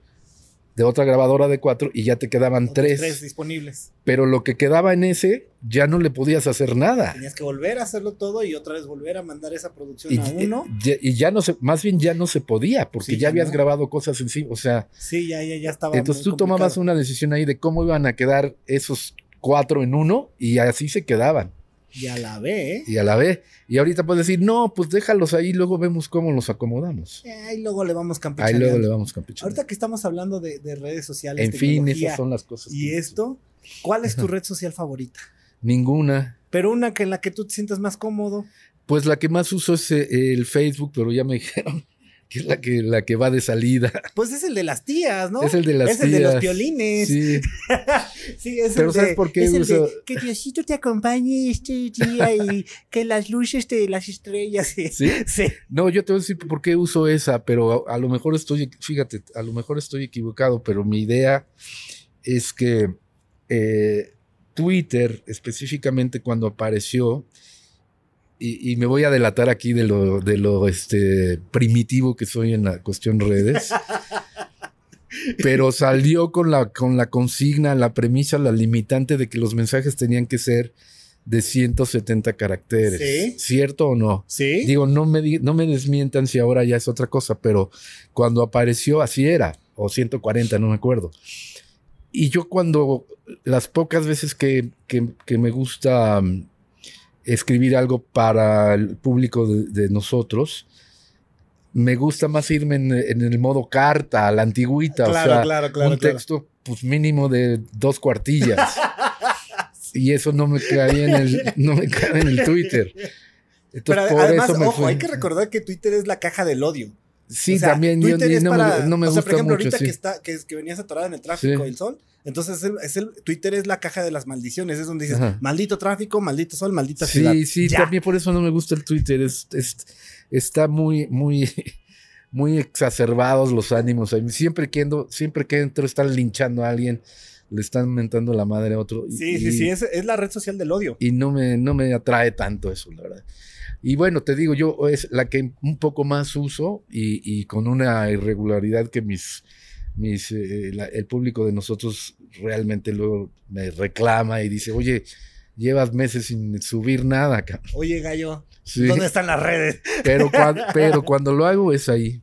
Speaker 2: de otra grabadora de cuatro y ya te quedaban
Speaker 1: Otros
Speaker 2: tres.
Speaker 1: tres disponibles.
Speaker 2: Pero lo que quedaba en ese ya no le podías hacer nada.
Speaker 1: Tenías que volver a hacerlo todo y otra vez volver a mandar esa producción
Speaker 2: Y,
Speaker 1: a uno.
Speaker 2: y- y ya no se, más bien ya no se podía, porque
Speaker 1: Sí,
Speaker 2: ya
Speaker 1: ya
Speaker 2: habías
Speaker 1: no.
Speaker 2: grabado cosas encima. O sea,
Speaker 1: Sí, ya, ya, ya estaba.
Speaker 2: entonces tú tomabas una decisión ahí de cómo iban a quedar esos cuatro en uno y así se quedaban.
Speaker 1: Y a la B.
Speaker 2: Y a la vez. Y ahorita puedes decir, no, pues déjalos ahí, luego vemos cómo los acomodamos.
Speaker 1: Eh, Ahí luego le vamos
Speaker 2: Ahí
Speaker 1: campechaneando.
Speaker 2: luego le vamos campechaneando.
Speaker 1: Ahorita que estamos hablando de, de redes sociales,
Speaker 2: En fin, esas son las cosas.
Speaker 1: y esto, ¿cuál es tu red social favorita?
Speaker 2: Ninguna.
Speaker 1: Pero una que en la que tú te sientas más cómodo.
Speaker 2: Pues la que más uso es eh, el Facebook, pero ya me dijeron que es la que, la que va de salida.
Speaker 1: Pues es el de las tías, ¿no?
Speaker 2: Es el de las
Speaker 1: Es el de los
Speaker 2: tías.
Speaker 1: piolines. Sí,
Speaker 2: Sí,
Speaker 1: es
Speaker 2: Pero
Speaker 1: el
Speaker 2: ¿sabes
Speaker 1: de,
Speaker 2: por qué
Speaker 1: es el de,
Speaker 2: uso-
Speaker 1: que Diosito te acompañe este día y que las luces de las estrellas. Sí.
Speaker 2: sí.
Speaker 1: Sí.
Speaker 2: No, yo te voy a decir por qué uso esa, pero a, a lo mejor estoy, fíjate, a lo mejor estoy equivocado, pero mi idea es que eh, Twitter, específicamente cuando apareció, y, y me voy a delatar aquí de lo, de lo este, primitivo que soy en la cuestión redes, pero salió con la, con la consigna, la premisa, la limitante de que los mensajes tenían que ser de 170 caracteres.
Speaker 1: Sí.
Speaker 2: ¿Cierto o no?
Speaker 1: Sí.
Speaker 2: Digo, no me, no me desmientan si ahora ya es otra cosa, pero cuando apareció así era, o 140, no me acuerdo. Y yo cuando las pocas veces que, que- que me gusta mm, escribir algo para el público de, de nosotros, me gusta más irme en, en el modo carta, a la antigüita,
Speaker 1: Claro,
Speaker 2: o sea,
Speaker 1: claro, claro,
Speaker 2: un texto pues mínimo de dos cuartillas. y eso no me caía en el, no me cae en el Twitter.
Speaker 1: Pero
Speaker 2: Entonces, por
Speaker 1: además,
Speaker 2: eso me
Speaker 1: ojo,
Speaker 2: fui.
Speaker 1: hay que recordar que Twitter es la caja del odio.
Speaker 2: Sí,
Speaker 1: O sea,
Speaker 2: también yo-
Speaker 1: Twitter
Speaker 2: y
Speaker 1: es
Speaker 2: no,
Speaker 1: para,
Speaker 2: me, no me
Speaker 1: o sea,
Speaker 2: gusta
Speaker 1: por ejemplo,
Speaker 2: mucho.
Speaker 1: ahorita
Speaker 2: sí.
Speaker 1: que, está, que, que venías atorado en el tráfico
Speaker 2: Sí.
Speaker 1: del sol, entonces es el, es el- Twitter es la caja de las maldiciones, es donde dices,
Speaker 2: Ajá.
Speaker 1: maldito tráfico, maldito sol, maldita ciudad.
Speaker 2: Sí, sí, también por eso no me gusta el Twitter. Es, es- está muy, muy, muy exacerbados los ánimos. Siempre que, endo- siempre que entro están linchando a alguien, le están mentando la madre a otro. y-
Speaker 1: Sí, sí, sí, es, es la red social del odio.
Speaker 2: y no me, no me atrae tanto eso, la verdad. Y bueno, te digo, yo es la que un poco más uso y, y con una irregularidad que mis, mis eh, la- el público de nosotros realmente luego me reclama y dice, oye, llevas meses sin subir nada, cabrón".
Speaker 1: Oye, gallo,
Speaker 2: Sí,
Speaker 1: ¿dónde están las redes?
Speaker 2: pero, cuan- pero cuando lo hago es ahí.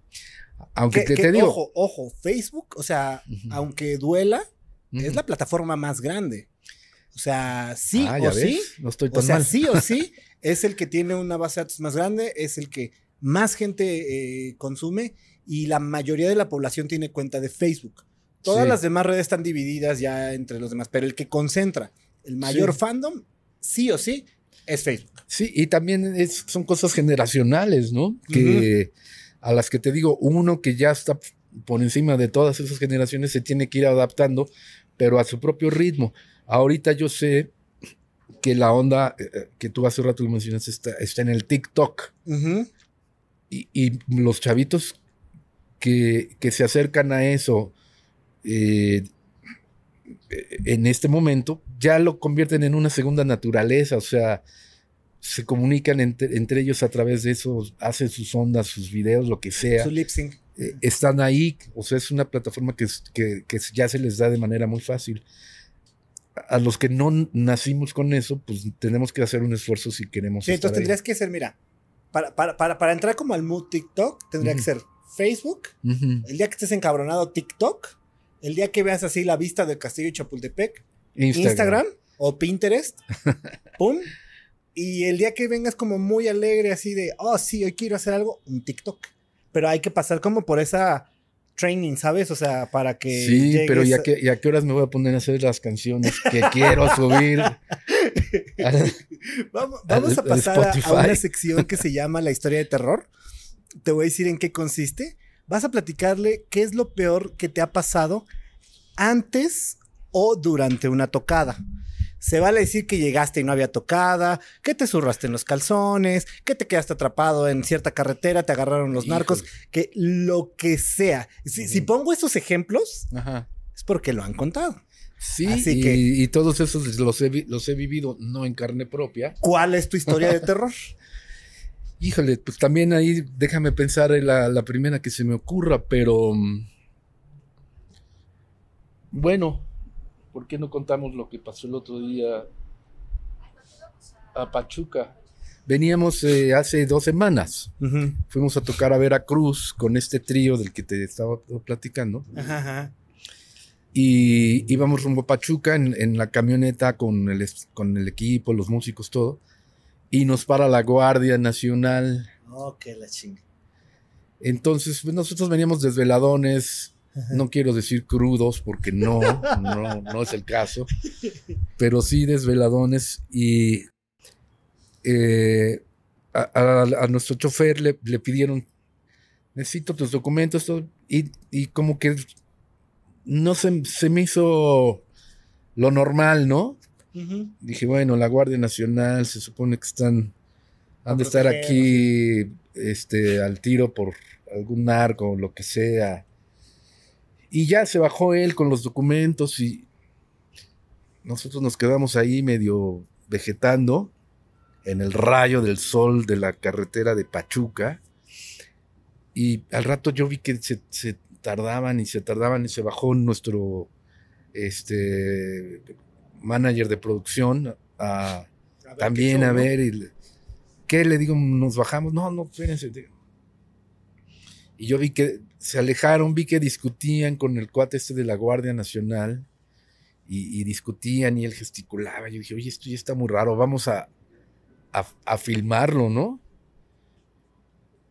Speaker 2: Aunque
Speaker 1: Que-
Speaker 2: te, digo,
Speaker 1: Ojo, ojo, Facebook, o sea, aunque duela, es la plataforma más grande. O sea, sí
Speaker 2: Ah,
Speaker 1: o sí,
Speaker 2: ves, no estoy
Speaker 1: o sea,
Speaker 2: mal.
Speaker 1: sí o sí, es el que tiene una base de datos más grande, es el que más gente eh, consume y la mayoría de la población tiene cuenta de Facebook. Todas
Speaker 2: Sí.
Speaker 1: las demás redes están divididas ya entre los demás, pero el que concentra el mayor
Speaker 2: Sí.
Speaker 1: fandom, sí o sí, es Facebook.
Speaker 2: Sí, y también es, son cosas generacionales, ¿no? Que a las que te digo, uno que ya está por encima de todas esas generaciones se tiene que ir adaptando, pero a su propio ritmo. Ahorita yo sé que la onda eh, eh, que tú hace rato lo mencionaste está, está en el TikTok. y, y, los chavitos que, que, se acercan a eso eh, en este momento ya lo convierten en una segunda naturaleza, o sea, se comunican entre, entre ellos a través de eso, hacen sus ondas, sus videos, lo que sea.
Speaker 1: Su lip sync.
Speaker 2: Eh, están ahí, o sea, es una plataforma que, que, que, ya se les da de manera muy fácil. A los que no nacimos con eso, pues tenemos que hacer un esfuerzo si queremos.
Speaker 1: Sí, entonces tendrías que ser, mira, para, para, para, para, entrar como al mood TikTok, tendría uh -huh. que ser Facebook. Uh -huh. El día que estés encabronado, TikTok. El día que veas así la vista del castillo de Chapultepec, Instagram, Instagram o Pinterest, pum. Y el día que vengas como muy alegre, así de, oh, sí, hoy quiero hacer algo, un TikTok. Pero hay que pasar como por esa training, ¿sabes? O sea, para que.
Speaker 2: Sí, pero ¿y a, qué, ¿y a qué horas me voy a poner a hacer las canciones que quiero subir?
Speaker 1: vamos, vamos a pasar a, a, una sección que se llama La historia de terror. Te voy a decir en qué consiste. Vas a platicarle qué es lo peor que te ha pasado antes o durante una tocada. Se vale decir que llegaste y no había tocada, que te zurraste en los calzones, que te quedaste atrapado en cierta carretera, te agarraron los Híjole. narcos, que lo que sea. Si, uh -huh. si pongo esos ejemplos, Ajá. es porque lo han contado.
Speaker 2: Sí, Así y, todos esos los he, los he vivido no en carne propia.
Speaker 1: ¿Cuál es tu historia de terror?
Speaker 2: Híjole, pues también ahí déjame pensar en la, la primera que se me ocurra, pero mm, bueno, ¿por qué no contamos lo que pasó el otro día a Pachuca? Veníamos eh, hace dos semanas. Uh -huh. Fuimos a tocar a Veracruz con este trío del que te estaba platicando. Y íbamos rumbo a Pachuca en, en la camioneta con el, con el, equipo, los músicos, todo. Y nos para la Guardia Nacional.
Speaker 1: Oh, que la chinga.
Speaker 2: Entonces, pues nosotros veníamos desveladones, no quiero decir crudos porque no, no, no es el caso, pero sí desveladones y eh, a, a, a, nuestro chofer le, le, pidieron, necesito tus documentos todo, y, y, como que no se, se, me hizo lo normal, ¿no? Uh -huh. Dije, bueno, la Guardia Nacional se supone que están, han de estar aquí este, al tiro por algún narco o lo que sea y ya se bajó él con los documentos y nosotros nos quedamos ahí medio vegetando en el rayo del sol de la carretera de Pachuca. Y al rato yo vi que se, se tardaban y se tardaban y se bajó nuestro este, manager de producción a, a ver también a ver. Y, ¿Qué le digo? Nos bajamos. No, no, espérense. Y yo vi que se alejaron, vi que discutían con el cuate este de la Guardia Nacional y, y discutían y él gesticulaba. Yo dije, oye, esto ya está muy raro, vamos a, a, a, filmarlo, ¿no?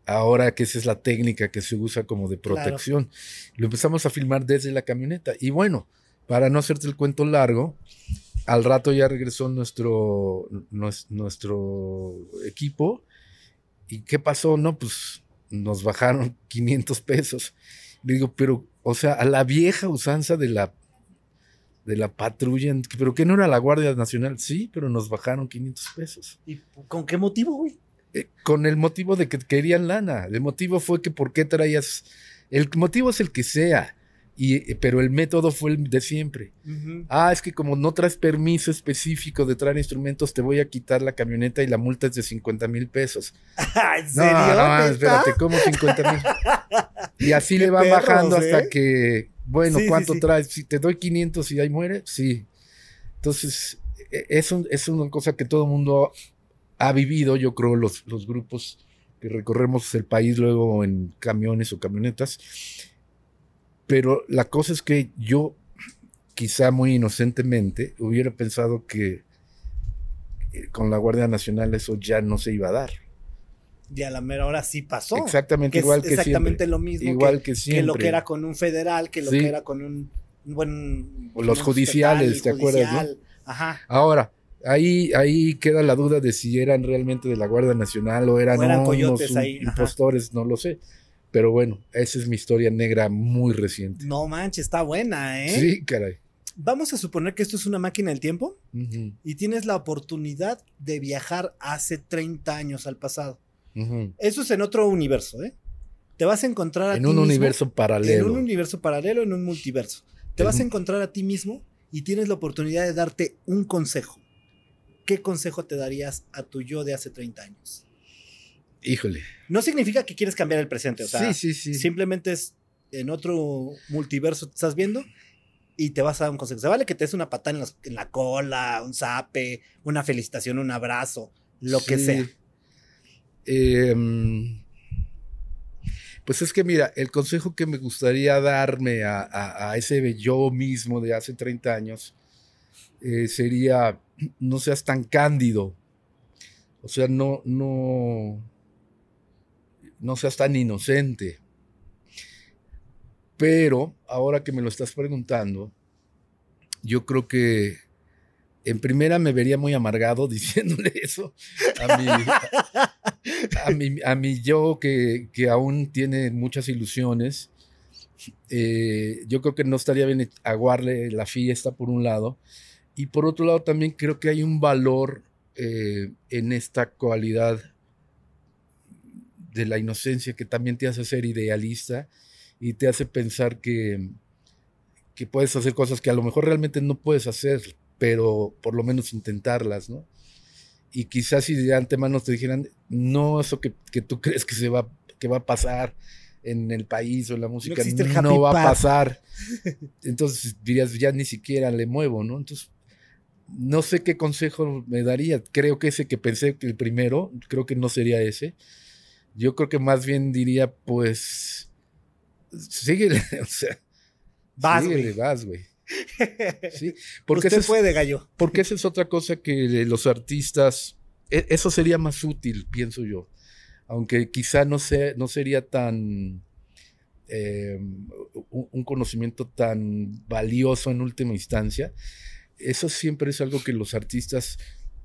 Speaker 2: Ahora que esa es la técnica que se usa como de protección. Claro. Lo empezamos a filmar desde la camioneta. Y bueno, para no hacerte el cuento largo, al rato ya regresó nuestro, nuestro equipo. ¿Y qué pasó? No, pues nos bajaron 500 pesos. Le digo, pero, o sea, a la vieja usanza de la, de la patrulla, pero que no era la Guardia Nacional, sí, pero nos bajaron 500 pesos.
Speaker 1: ¿Y con qué motivo, güey?
Speaker 2: Eh, con el motivo de que querían lana. El motivo fue que por qué traías. El motivo es el que sea. Y, pero el método fue el de siempre. Uh -huh. Ah, es que como no traes permiso específico de traer instrumentos, te voy a quitar la camioneta y la multa es de 50 mil pesos.
Speaker 1: ¿En serio? No,
Speaker 2: no, espérate, ¿cómo 50 mil? Y así le perros, bajando hasta ¿eh? que, bueno, sí, ¿cuánto sí, sí. traes? Si te doy 500 y ahí muere, sí. Entonces, e, es, un, es una cosa que todo el mundo ha vivido, yo creo, los, los grupos que recorremos el país luego en camiones o camionetas pero la cosa es que yo, quizá muy inocentemente, hubiera pensado que eh, con la Guardia Nacional eso ya no se iba a dar.
Speaker 1: Y a la mera hora sí pasó.
Speaker 2: Exactamente que igual que
Speaker 1: exactamente
Speaker 2: siempre.
Speaker 1: lo mismo
Speaker 2: igual
Speaker 1: que,
Speaker 2: que, siempre.
Speaker 1: que, lo que era con un federal, que lo sí. que era con un, un buen...
Speaker 2: O los judiciales, ¿te
Speaker 1: judicial.
Speaker 2: acuerdas? ¿no?
Speaker 1: Ajá.
Speaker 2: Ahora, Ahí, ahí queda la duda de si eran realmente de la Guardia Nacional o eran,
Speaker 1: O eran
Speaker 2: unos
Speaker 1: ajá.
Speaker 2: impostores, no lo sé. Pero bueno, esa es mi historia negra muy reciente.
Speaker 1: No manches, está buena, ¿eh?
Speaker 2: Sí, caray.
Speaker 1: Vamos a suponer que esto es una máquina del tiempo y tienes la oportunidad de viajar hace 30 años al pasado. Eso es en otro universo, ¿eh? Te vas a encontrar a
Speaker 2: En
Speaker 1: ti
Speaker 2: un
Speaker 1: mismo-
Speaker 2: universo paralelo.
Speaker 1: En un universo paralelo, en un multiverso. Te
Speaker 2: El
Speaker 1: vas a encontrar a ti mismo y tienes la oportunidad de darte un consejo. ¿Qué consejo te darías a tu yo de hace 30 años?
Speaker 2: Híjole.
Speaker 1: No significa que quieres cambiar el presente, o sea,
Speaker 2: sí, sí, sí.
Speaker 1: simplemente es en otro multiverso te estás viendo y te vas a dar un consejo. Se vale que te des una patada en, las- en la cola, un zape, una felicitación, un abrazo, lo que sea.
Speaker 2: Eh, mm, pues es que mira, el consejo que me gustaría darme a, a- a ese yo mismo de hace 30 años eh, sería, no seas tan cándido. O sea, no, no, no seas tan inocente. Pero ahora que me lo estás preguntando, yo creo que en primera me vería muy amargado diciéndole eso a mi, a a yo que, que aún tiene muchas ilusiones. Eh, yo creo que no estaría bien aguarle la fiesta por un lado. Y por otro lado también creo que hay un valor eh, en esta cualidad de la inocencia que también te hace ser idealista y te hace pensar que, que puedes hacer cosas que a lo mejor realmente no puedes hacer, pero por lo menos intentarlas, ¿no? Y quizás si de antemano te dijeran, no, eso que, que tú crees que, se va, que va a pasar en el país o en la música, no, va a pasar. Entonces dirías, ya ni siquiera le muevo, ¿no? Entonces, no sé qué consejo me daría. Creo que ese que pensé el primero, creo que no sería ese. Yo creo que más bien diría, pues, síguele, o sea,
Speaker 1: Vas,
Speaker 2: síguele, vas, güey. Sí, porque
Speaker 1: Usted
Speaker 2: es-
Speaker 1: puede, gallo.
Speaker 2: porque esa es otra cosa que los artistas, e- eso sería más útil, pienso yo. Aunque quizá no, sea, no sería tan, eh, un, un conocimiento tan valioso en última instancia. Eso siempre es algo que los artistas,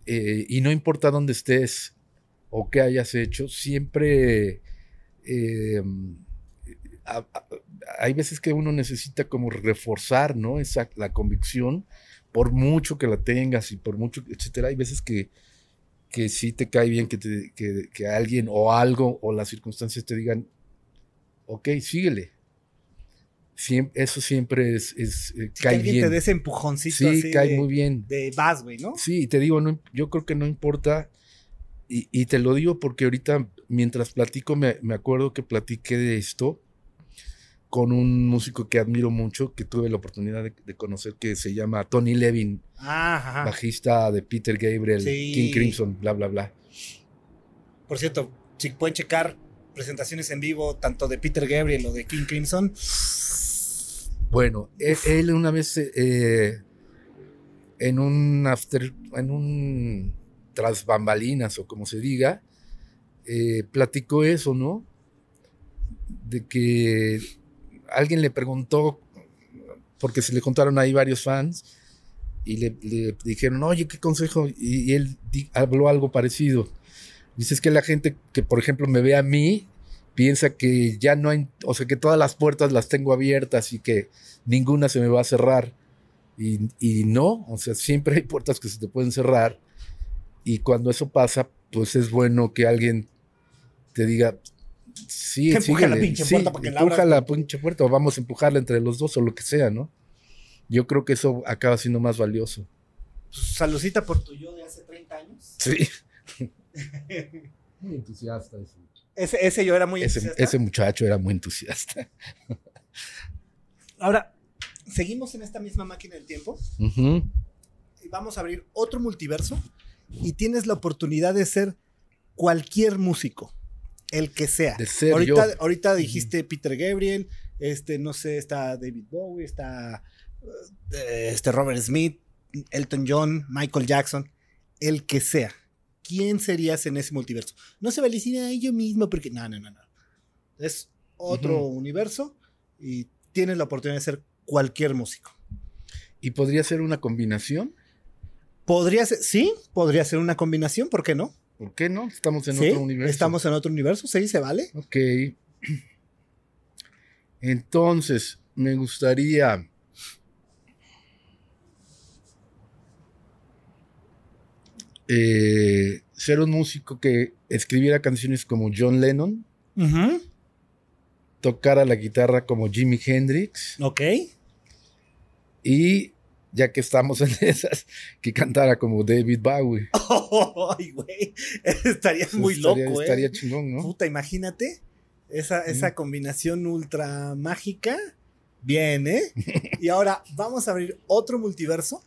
Speaker 2: eh, y no importa dónde estés o qué hayas hecho, siempre... eh, a- a- hay veces que uno necesita como reforzar, ¿no? Esa, la convicción, por mucho que la tengas y por mucho, etcétera. Hay veces que, que sí te cae bien que, te- que, que alguien o algo o las circunstancias te digan, ok, síguele. Siem- eso siempre es, es, eh,
Speaker 1: que
Speaker 2: cae
Speaker 1: alguien
Speaker 2: bien.
Speaker 1: te dé ese empujoncito
Speaker 2: Sí,
Speaker 1: así
Speaker 2: cae
Speaker 1: de,
Speaker 2: muy bien.
Speaker 1: de vas, güey, ¿no?
Speaker 2: Sí, te digo, no, yo creo que no importa, y, y te lo digo porque ahorita mientras platico me, me acuerdo que platiqué de esto con un músico que admiro mucho, que tuve la oportunidad de, de conocer, que se llama Tony Levin,
Speaker 1: Ajá.
Speaker 2: bajista de Peter Gabriel,
Speaker 1: Sí.
Speaker 2: King Crimson, bla, bla, bla.
Speaker 1: Por cierto, si pueden checar presentaciones en vivo, tanto de Peter Gabriel o de King Crimson.
Speaker 2: Bueno, él, él una vez eh, en un after, en un tras bambalinas o como se diga, eh, platicó eso, ¿no? De que alguien le preguntó, porque se le contaron ahí varios fans, y le, le dijeron, oye, ¿qué consejo? Y, él di- habló algo parecido. Dice, es que la gente que, por ejemplo, me ve a mí, piensa que ya no hay, o sea, que todas las puertas las tengo abiertas y que ninguna se me va a cerrar. Y, y no, o sea, siempre hay puertas que se te pueden cerrar. Y cuando eso pasa, pues es bueno que alguien te diga, sí,
Speaker 1: Que empuje la pinche
Speaker 2: sí,
Speaker 1: puerta para que la
Speaker 2: empuja
Speaker 1: abras".
Speaker 2: la pinche puerta o vamos a empujarla entre los dos o lo que sea, ¿no? Yo creo que eso acaba siendo más valioso.
Speaker 1: Salucita por tu yo de hace 30 años.
Speaker 2: Sí. Muy entusiasta ese.
Speaker 1: Ese, ese yo era muy
Speaker 2: Ese,
Speaker 1: entusiasta.
Speaker 2: ese muchacho era muy entusiasta.
Speaker 1: Ahora, seguimos en esta misma máquina del tiempo y vamos a abrir otro multiverso y tienes la oportunidad de ser cualquier músico, el que sea.
Speaker 2: De ser
Speaker 1: ahorita,
Speaker 2: yo.
Speaker 1: ahorita dijiste Peter Gabriel, este, no sé, está David Bowie, está eh, este Robert Smith, Elton John, Michael Jackson, el que sea. ¿Quién serías en ese multiverso? No se vale decir, "Ay, yo mismo, porque no, no, no, no. Es otro
Speaker 2: Ujú.
Speaker 1: universo y tienes la oportunidad de ser cualquier músico.
Speaker 2: ¿Y podría ser una combinación?
Speaker 1: Podría ser, sí, podría ser una combinación, ¿por qué no?
Speaker 2: ¿Por qué no? Estamos en
Speaker 1: Sí,
Speaker 2: otro universo.
Speaker 1: Estamos en otro universo, sí, se vale.
Speaker 2: Ok. Entonces, me gustaría. eh, ser un músico que escribiera canciones como John Lennon, tocara la guitarra como Jimi Hendrix
Speaker 1: Ok.
Speaker 2: y, ya que estamos en esas, que cantara como David Bowie.
Speaker 1: Ay, güey. Estaría muy
Speaker 2: estaría,
Speaker 1: loco, ¿eh?
Speaker 2: Estaría chingón, ¿no?
Speaker 1: Puta, imagínate. Esa, esa combinación ultra mágica. Bien, ¿eh? y ahora vamos a abrir otro multiverso.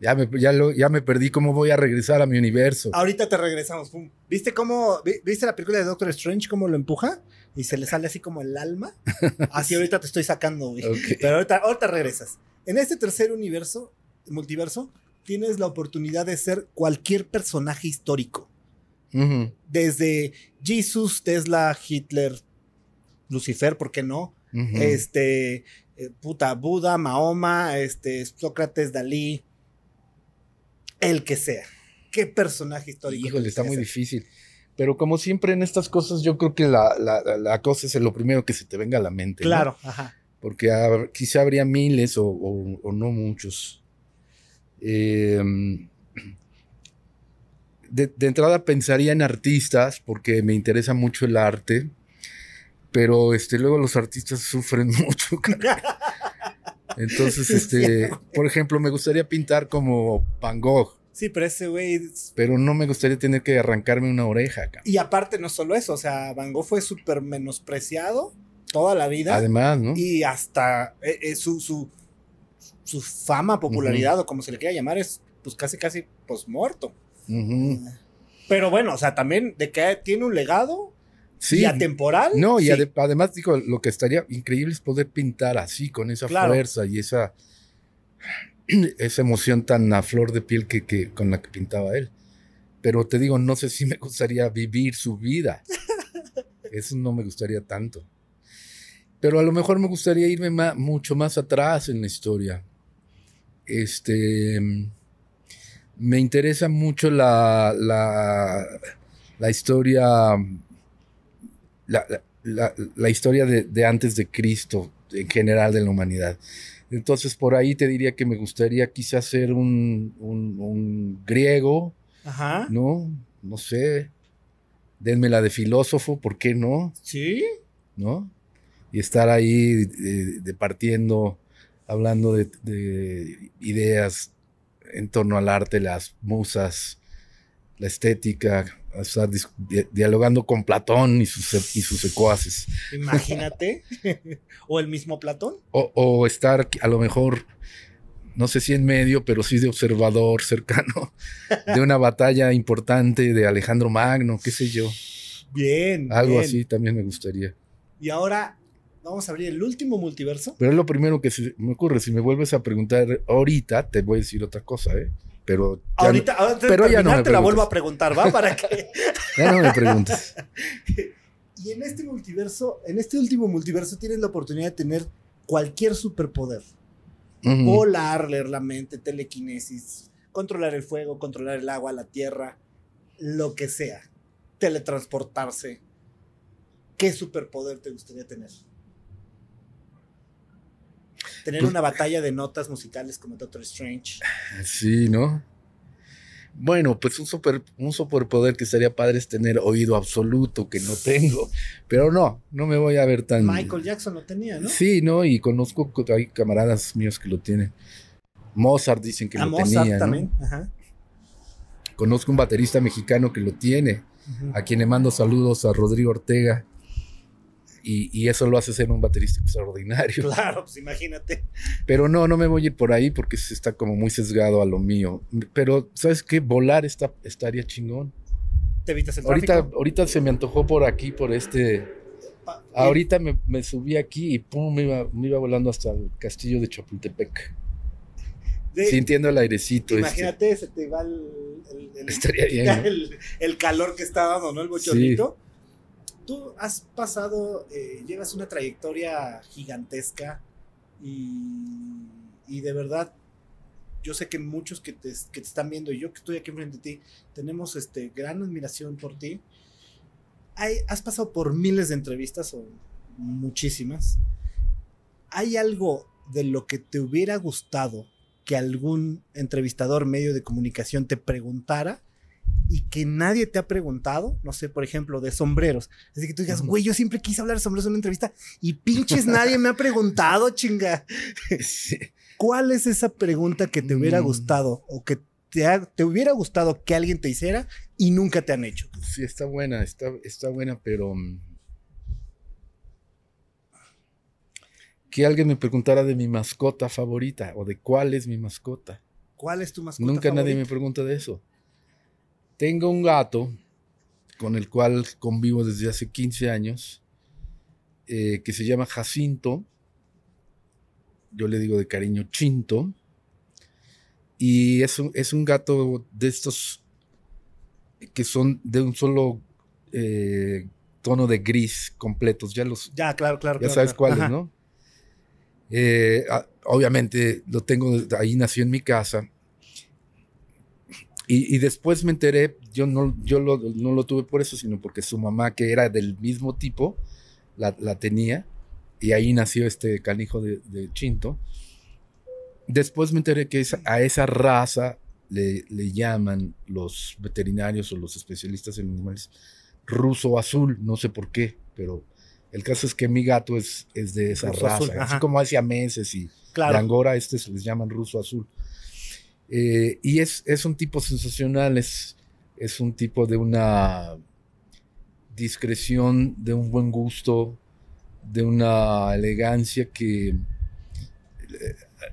Speaker 2: Ya me, ya, lo- ya me perdí cómo voy a regresar a mi universo.
Speaker 1: Ahorita te regresamos. pum. ¿Viste cómo, vi- viste la película de Doctor Strange, cómo lo empuja? Y se le sale así como el alma. Así ahorita te estoy sacando, güey. Pero ahorita, ahorita regresas. En este tercer universo, multiverso, tienes la oportunidad de ser cualquier personaje histórico. Desde Jesus, Tesla, Hitler, Lucifer, ¿por qué no? Este, eh, puta, Buda, Mahoma, este, Sócrates, Dalí, el que sea. ¿Qué personaje histórico?
Speaker 2: Híjole, está muy difícil. Pero como siempre en estas cosas, yo creo que la, la- la- cosa es lo primero que se te venga a la mente. ¿no?
Speaker 1: Claro, ajá.
Speaker 2: Porque quizá habría miles o, o- o no muchos. Eh, de, de entrada pensaría en artistas porque me interesa mucho el arte, pero este, luego los artistas sufren mucho. Entonces, este, por ejemplo, me gustaría pintar como Van Gogh,
Speaker 1: Sí, pero ese güey.
Speaker 2: pero no me gustaría tener que arrancarme una oreja. cara.
Speaker 1: Y aparte, no solo eso, o sea, Van Gogh fue súper menospreciado toda la vida.
Speaker 2: Además, ¿no?
Speaker 1: Y hasta eh, eh, su, su, su fama, popularidad, o como se le quiera llamar, es pues casi, casi, pues muerto.
Speaker 2: Ujú.
Speaker 1: Pero bueno, o sea, también de que tiene un legado
Speaker 2: Sí,
Speaker 1: y atemporal.
Speaker 2: No, y
Speaker 1: sí.
Speaker 2: ade- además digo, lo que estaría increíble es poder pintar así, con esa
Speaker 1: Claro.
Speaker 2: fuerza y esa, esa emoción tan a flor de piel que, que- con la que pintaba él. Pero te digo, no sé si me gustaría vivir su vida. Eso no me gustaría tanto. Pero a lo mejor me gustaría irme ma- mucho más atrás en la historia. Este. Me interesa mucho la, la, la historia la- la historia de, de antes de Cristo, en general de la humanidad. Entonces, por ahí te diría que me gustaría quizás ser un, un- un griego,
Speaker 1: Ajá.
Speaker 2: ¿no? No sé. Denme la de filósofo, ¿por qué no?
Speaker 1: Sí.
Speaker 2: ¿No? Y estar ahí eh, departiendo, hablando de, de ideas en torno al arte, las musas, la estética, estar di- dialogando con Platón y sus, y sus secuaces.
Speaker 1: Imagínate. o el mismo Platón.
Speaker 2: O, o estar a lo mejor, no sé si en medio, pero sí de observador cercano de una batalla importante de Alejandro Magno, qué sé yo.
Speaker 1: Bien.
Speaker 2: Algo
Speaker 1: bien.
Speaker 2: así también me gustaría.
Speaker 1: Y ahora vamos a abrir el último multiverso.
Speaker 2: Pero es lo primero que se me ocurre. Si me vuelves a preguntar ahorita, te voy a decir otra cosa, ¿eh? Pero ya,
Speaker 1: Ahorita, de
Speaker 2: pero ya no me
Speaker 1: te la vuelvo a preguntar, ¿va? Para que.
Speaker 2: no, ya no me preguntes.
Speaker 1: Y en este multiverso, en este último multiverso, tienes la oportunidad de tener cualquier superpoder. Volar, leer la mente, telequinesis, controlar el fuego, controlar el agua, la tierra, lo que sea. Teletransportarse. ¿Qué superpoder te gustaría tener? Tener
Speaker 2: Pues-
Speaker 1: una batalla de notas musicales como Doctor Strange.
Speaker 2: Sí, ¿no? Bueno, pues un, super, un superpoder que estaría padre es tener oído absoluto, que no tengo. Pero no, no me voy a ver tan...
Speaker 1: Michael Jackson lo tenía, ¿no?
Speaker 2: Sí, ¿no? Y conozco, hay camaradas míos que lo tienen. Mozart dicen que
Speaker 1: A
Speaker 2: lo
Speaker 1: Mozart
Speaker 2: tenía, ¿no?
Speaker 1: también. Ajá.
Speaker 2: Conozco un baterista mexicano que lo tiene, a quien le mando saludos a Rodrigo Ortega. Y, y eso lo hace ser un baterista extraordinario.
Speaker 1: Claro, pues imagínate.
Speaker 2: Pero no, no me voy a ir por ahí porque se está como muy sesgado a lo mío. Pero, ¿sabes qué? Volar está, estaría chingón.
Speaker 1: Te evitas el
Speaker 2: Ahorita,
Speaker 1: tráfico.
Speaker 2: ahorita se me antojó por aquí, por este. Ahorita me, me subí aquí y pum, me iba, me iba volando hasta el castillo de Chapultepec.
Speaker 1: de-
Speaker 2: sintiendo el airecito. este.
Speaker 1: Imagínate, se te va el, el- el-
Speaker 2: Estaría bien, ¿no?
Speaker 1: el- el calor que está dando, ¿no? El bochornito. Tú has pasado, eh, llevas una trayectoria gigantesca y, de verdad yo sé que muchos que te, están viendo y yo que estoy aquí enfrente de ti, tenemos este, gran admiración por ti. Has pasado por miles de entrevistas o muchísimas. ¿Hay algo de lo que te hubiera gustado que algún entrevistador medio de comunicación te preguntara y que nadie te ha preguntado, no sé, por ejemplo, de sombreros. Así que tú digas, güey, yo siempre quise hablar de sombreros en una entrevista y pinches nadie me ha preguntado, chinga. ¿Cuál es esa pregunta que te hubiera
Speaker 2: Mm.
Speaker 1: gustado o que te, ha- te hubiera gustado que alguien te hiciera y nunca te han hecho?
Speaker 2: Sí, está buena, está, está buena, pero. mm, Que alguien me preguntara de mi mascota favorita o de cuál es mi mascota.
Speaker 1: ¿Cuál es tu mascota
Speaker 2: Nunca nadie me pregunta de eso. Tengo un gato con el cual convivo desde hace 15 años, eh, que se llama Jacinto. Yo le digo de cariño Chinto. Y es un, es un gato de estos que son de un solo eh, tono de gris completos. Ya los,
Speaker 1: Ya, claro, claro.
Speaker 2: ya
Speaker 1: claro,
Speaker 2: sabes
Speaker 1: claro.
Speaker 2: cuáles,
Speaker 1: Ajá.
Speaker 2: ¿no? Eh, ah, obviamente lo tengo, ahí nació en mi casa. Y, y después me enteré, yo, no, yo lo, no lo tuve por eso, sino porque su mamá, que era del mismo tipo, la, la tenía. Y ahí nació este canijo de, de Chinto. Después me enteré que esa- a esa raza le, le llaman los veterinarios o los especialistas en animales ruso azul, no sé por qué, pero el caso es que mi gato es, es de esa
Speaker 1: Ruso
Speaker 2: raza,
Speaker 1: azul,
Speaker 2: así como hacia meses y de
Speaker 1: Claro.
Speaker 2: Angora, este se les llaman ruso azul. Eh, y es, es un tipo sensacional, es, es un tipo de una discreción, de un buen gusto, de una elegancia que eh,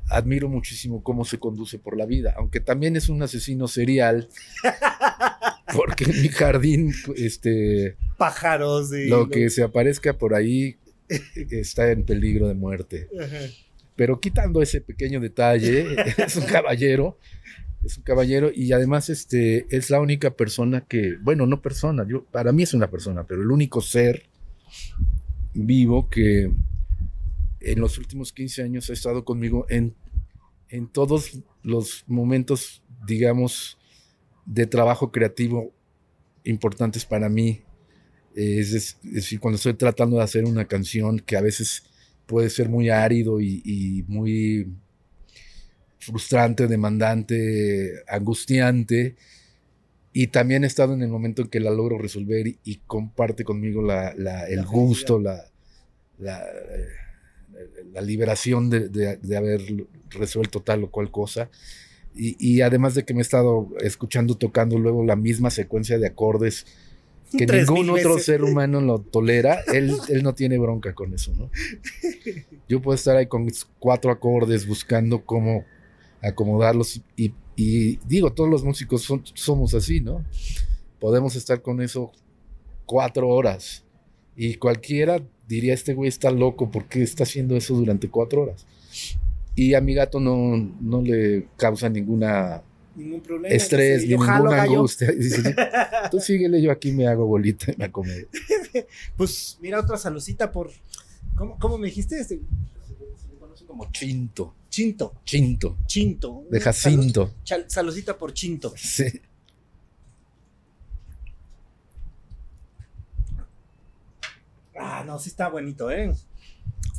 Speaker 2: admiro muchísimo cómo se conduce por la vida, aunque también es un asesino serial, porque en mi jardín, este,
Speaker 1: Pájaros y.
Speaker 2: lo que se aparezca por ahí está en peligro de muerte.
Speaker 1: Ajá.
Speaker 2: Pero quitando ese pequeño detalle, es un caballero, es un caballero y además este, es la única persona que, bueno, no persona, yo, para mí es una persona, pero el único ser vivo que en los últimos 15 años ha estado conmigo en, en todos los momentos, digamos, de trabajo creativo importantes para mí. Es decir, cuando estoy tratando de hacer una canción que a veces puede ser muy árido y, y muy frustrante, demandante, angustiante. Y también he estado en el momento en que la logro resolver y, y comparte conmigo la- la- el
Speaker 1: La
Speaker 2: gusto, la, la, la liberación de, de- de haber resuelto tal o cual cosa. Y, y además de que me he estado escuchando tocando luego la misma secuencia de acordes que ningún otro
Speaker 1: veces.
Speaker 2: ser humano lo tolera, él, él no tiene bronca con eso, ¿no? Yo puedo estar ahí con mis cuatro acordes buscando cómo acomodarlos y, y digo, todos los músicos son- somos así, ¿no? Podemos estar con eso cuatro horas y cualquiera diría, este güey está loco, ¿por qué está haciendo eso durante cuatro horas? Y a mi gato no, no le causa ninguna
Speaker 1: Ningún problema.
Speaker 2: estrés, ni ninguna angustia. Dice, tú síguele, yo aquí me hago bolita y me acomodo.
Speaker 1: Pues mira, otra salucita por. ¿Cómo, cómo me dijiste? Este,
Speaker 2: Como chinto,
Speaker 1: Chinto.
Speaker 2: chinto,
Speaker 1: Chinto.
Speaker 2: de Jacinto.
Speaker 1: Salucita por Chinto.
Speaker 2: Sí.
Speaker 1: Ah, no, sí está bonito, ¿eh?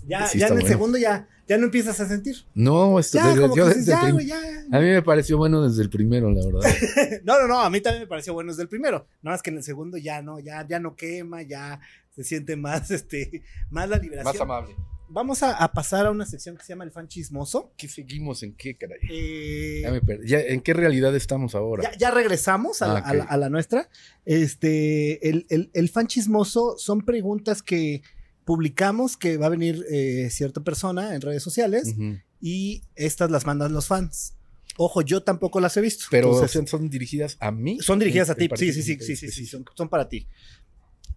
Speaker 1: Ya,
Speaker 2: Sí
Speaker 1: ya en el
Speaker 2: bueno.
Speaker 1: segundo ya, ya no empiezas a sentir.
Speaker 2: No, esto,
Speaker 1: Ya,
Speaker 2: desde-
Speaker 1: como que
Speaker 2: yo
Speaker 1: dices,
Speaker 2: desde el
Speaker 1: ya,
Speaker 2: prim-
Speaker 1: güey, ya.
Speaker 2: a mí me pareció bueno desde el primero, la verdad.
Speaker 1: No, no, no, a mí también me pareció bueno desde el primero. Nada más que en el segundo ya no, ya, ya no quema, ya se siente más, este, más la liberación.
Speaker 2: amable.
Speaker 1: Vamos a, a pasar a una sección que se llama el fan chismoso.
Speaker 2: ¿Qué seguimos? ¿En qué, caray?
Speaker 1: Eh,
Speaker 2: Ya me perdí. Ya, ¿En qué realidad estamos ahora?
Speaker 1: Ya, ya regresamos a, la,
Speaker 2: Ah,
Speaker 1: a la- a la nuestra. Este, el, el- el fan chismoso son preguntas que publicamos que va a venir eh, cierta persona en redes sociales
Speaker 2: Ujú.
Speaker 1: y estas las mandan los fans. Ojo, yo tampoco las he visto.
Speaker 2: Pero
Speaker 1: Entonces,
Speaker 2: son dirigidas a mí.
Speaker 1: son dirigidas a ti. Sí, sí, sí,
Speaker 2: particular,
Speaker 1: sí, sí, sí, son, son para ti.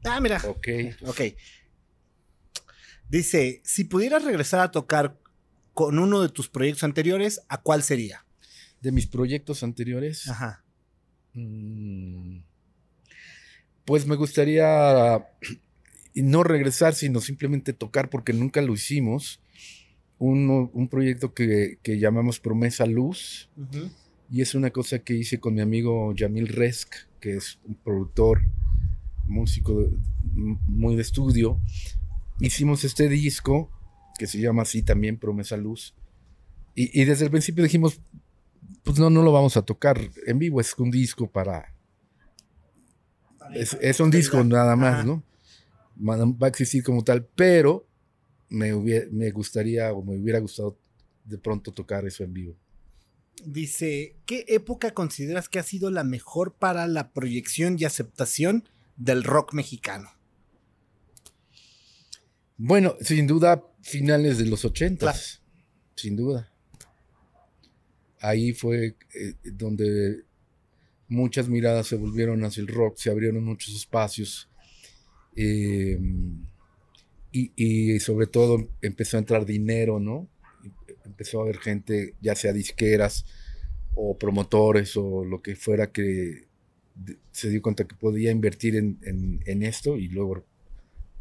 Speaker 1: Ah, mira.
Speaker 2: Ok.
Speaker 1: Ok. Dice, si pudieras regresar a tocar con uno de tus proyectos anteriores, ¿a cuál sería?
Speaker 2: De mis proyectos anteriores.
Speaker 1: Ajá.
Speaker 2: Mm, Pues me gustaría y no regresar, sino simplemente tocar porque nunca lo hicimos. un, un proyecto que, que llamamos Promesa Luz. Y es una cosa que hice con mi amigo Yamil Resk, que es un productor, músico de- muy de estudio. Hicimos este disco, que se llama así también, Promesa Luz. Y, y desde el principio dijimos, pues no, no lo vamos a tocar en vivo, es un disco para... Es, es un disco nada más. ¿no? Va a existir como tal, pero me, hubie- me gustaría o me hubiera gustado de pronto tocar eso en vivo.
Speaker 1: Dice, ¿qué época consideras que ha sido la mejor para la proyección y aceptación del rock mexicano?
Speaker 2: Bueno, sin duda, finales de los ochentas.
Speaker 1: Claro.
Speaker 2: Sin duda. Ahí fue eh, donde muchas miradas se volvieron hacia el rock, se abrieron muchos espacios. Eh, y, y sobre todo empezó a entrar dinero, ¿no? Empezó a haber gente, ya sea disqueras o promotores o lo que fuera, que se dio cuenta que podía invertir en, en- en esto y luego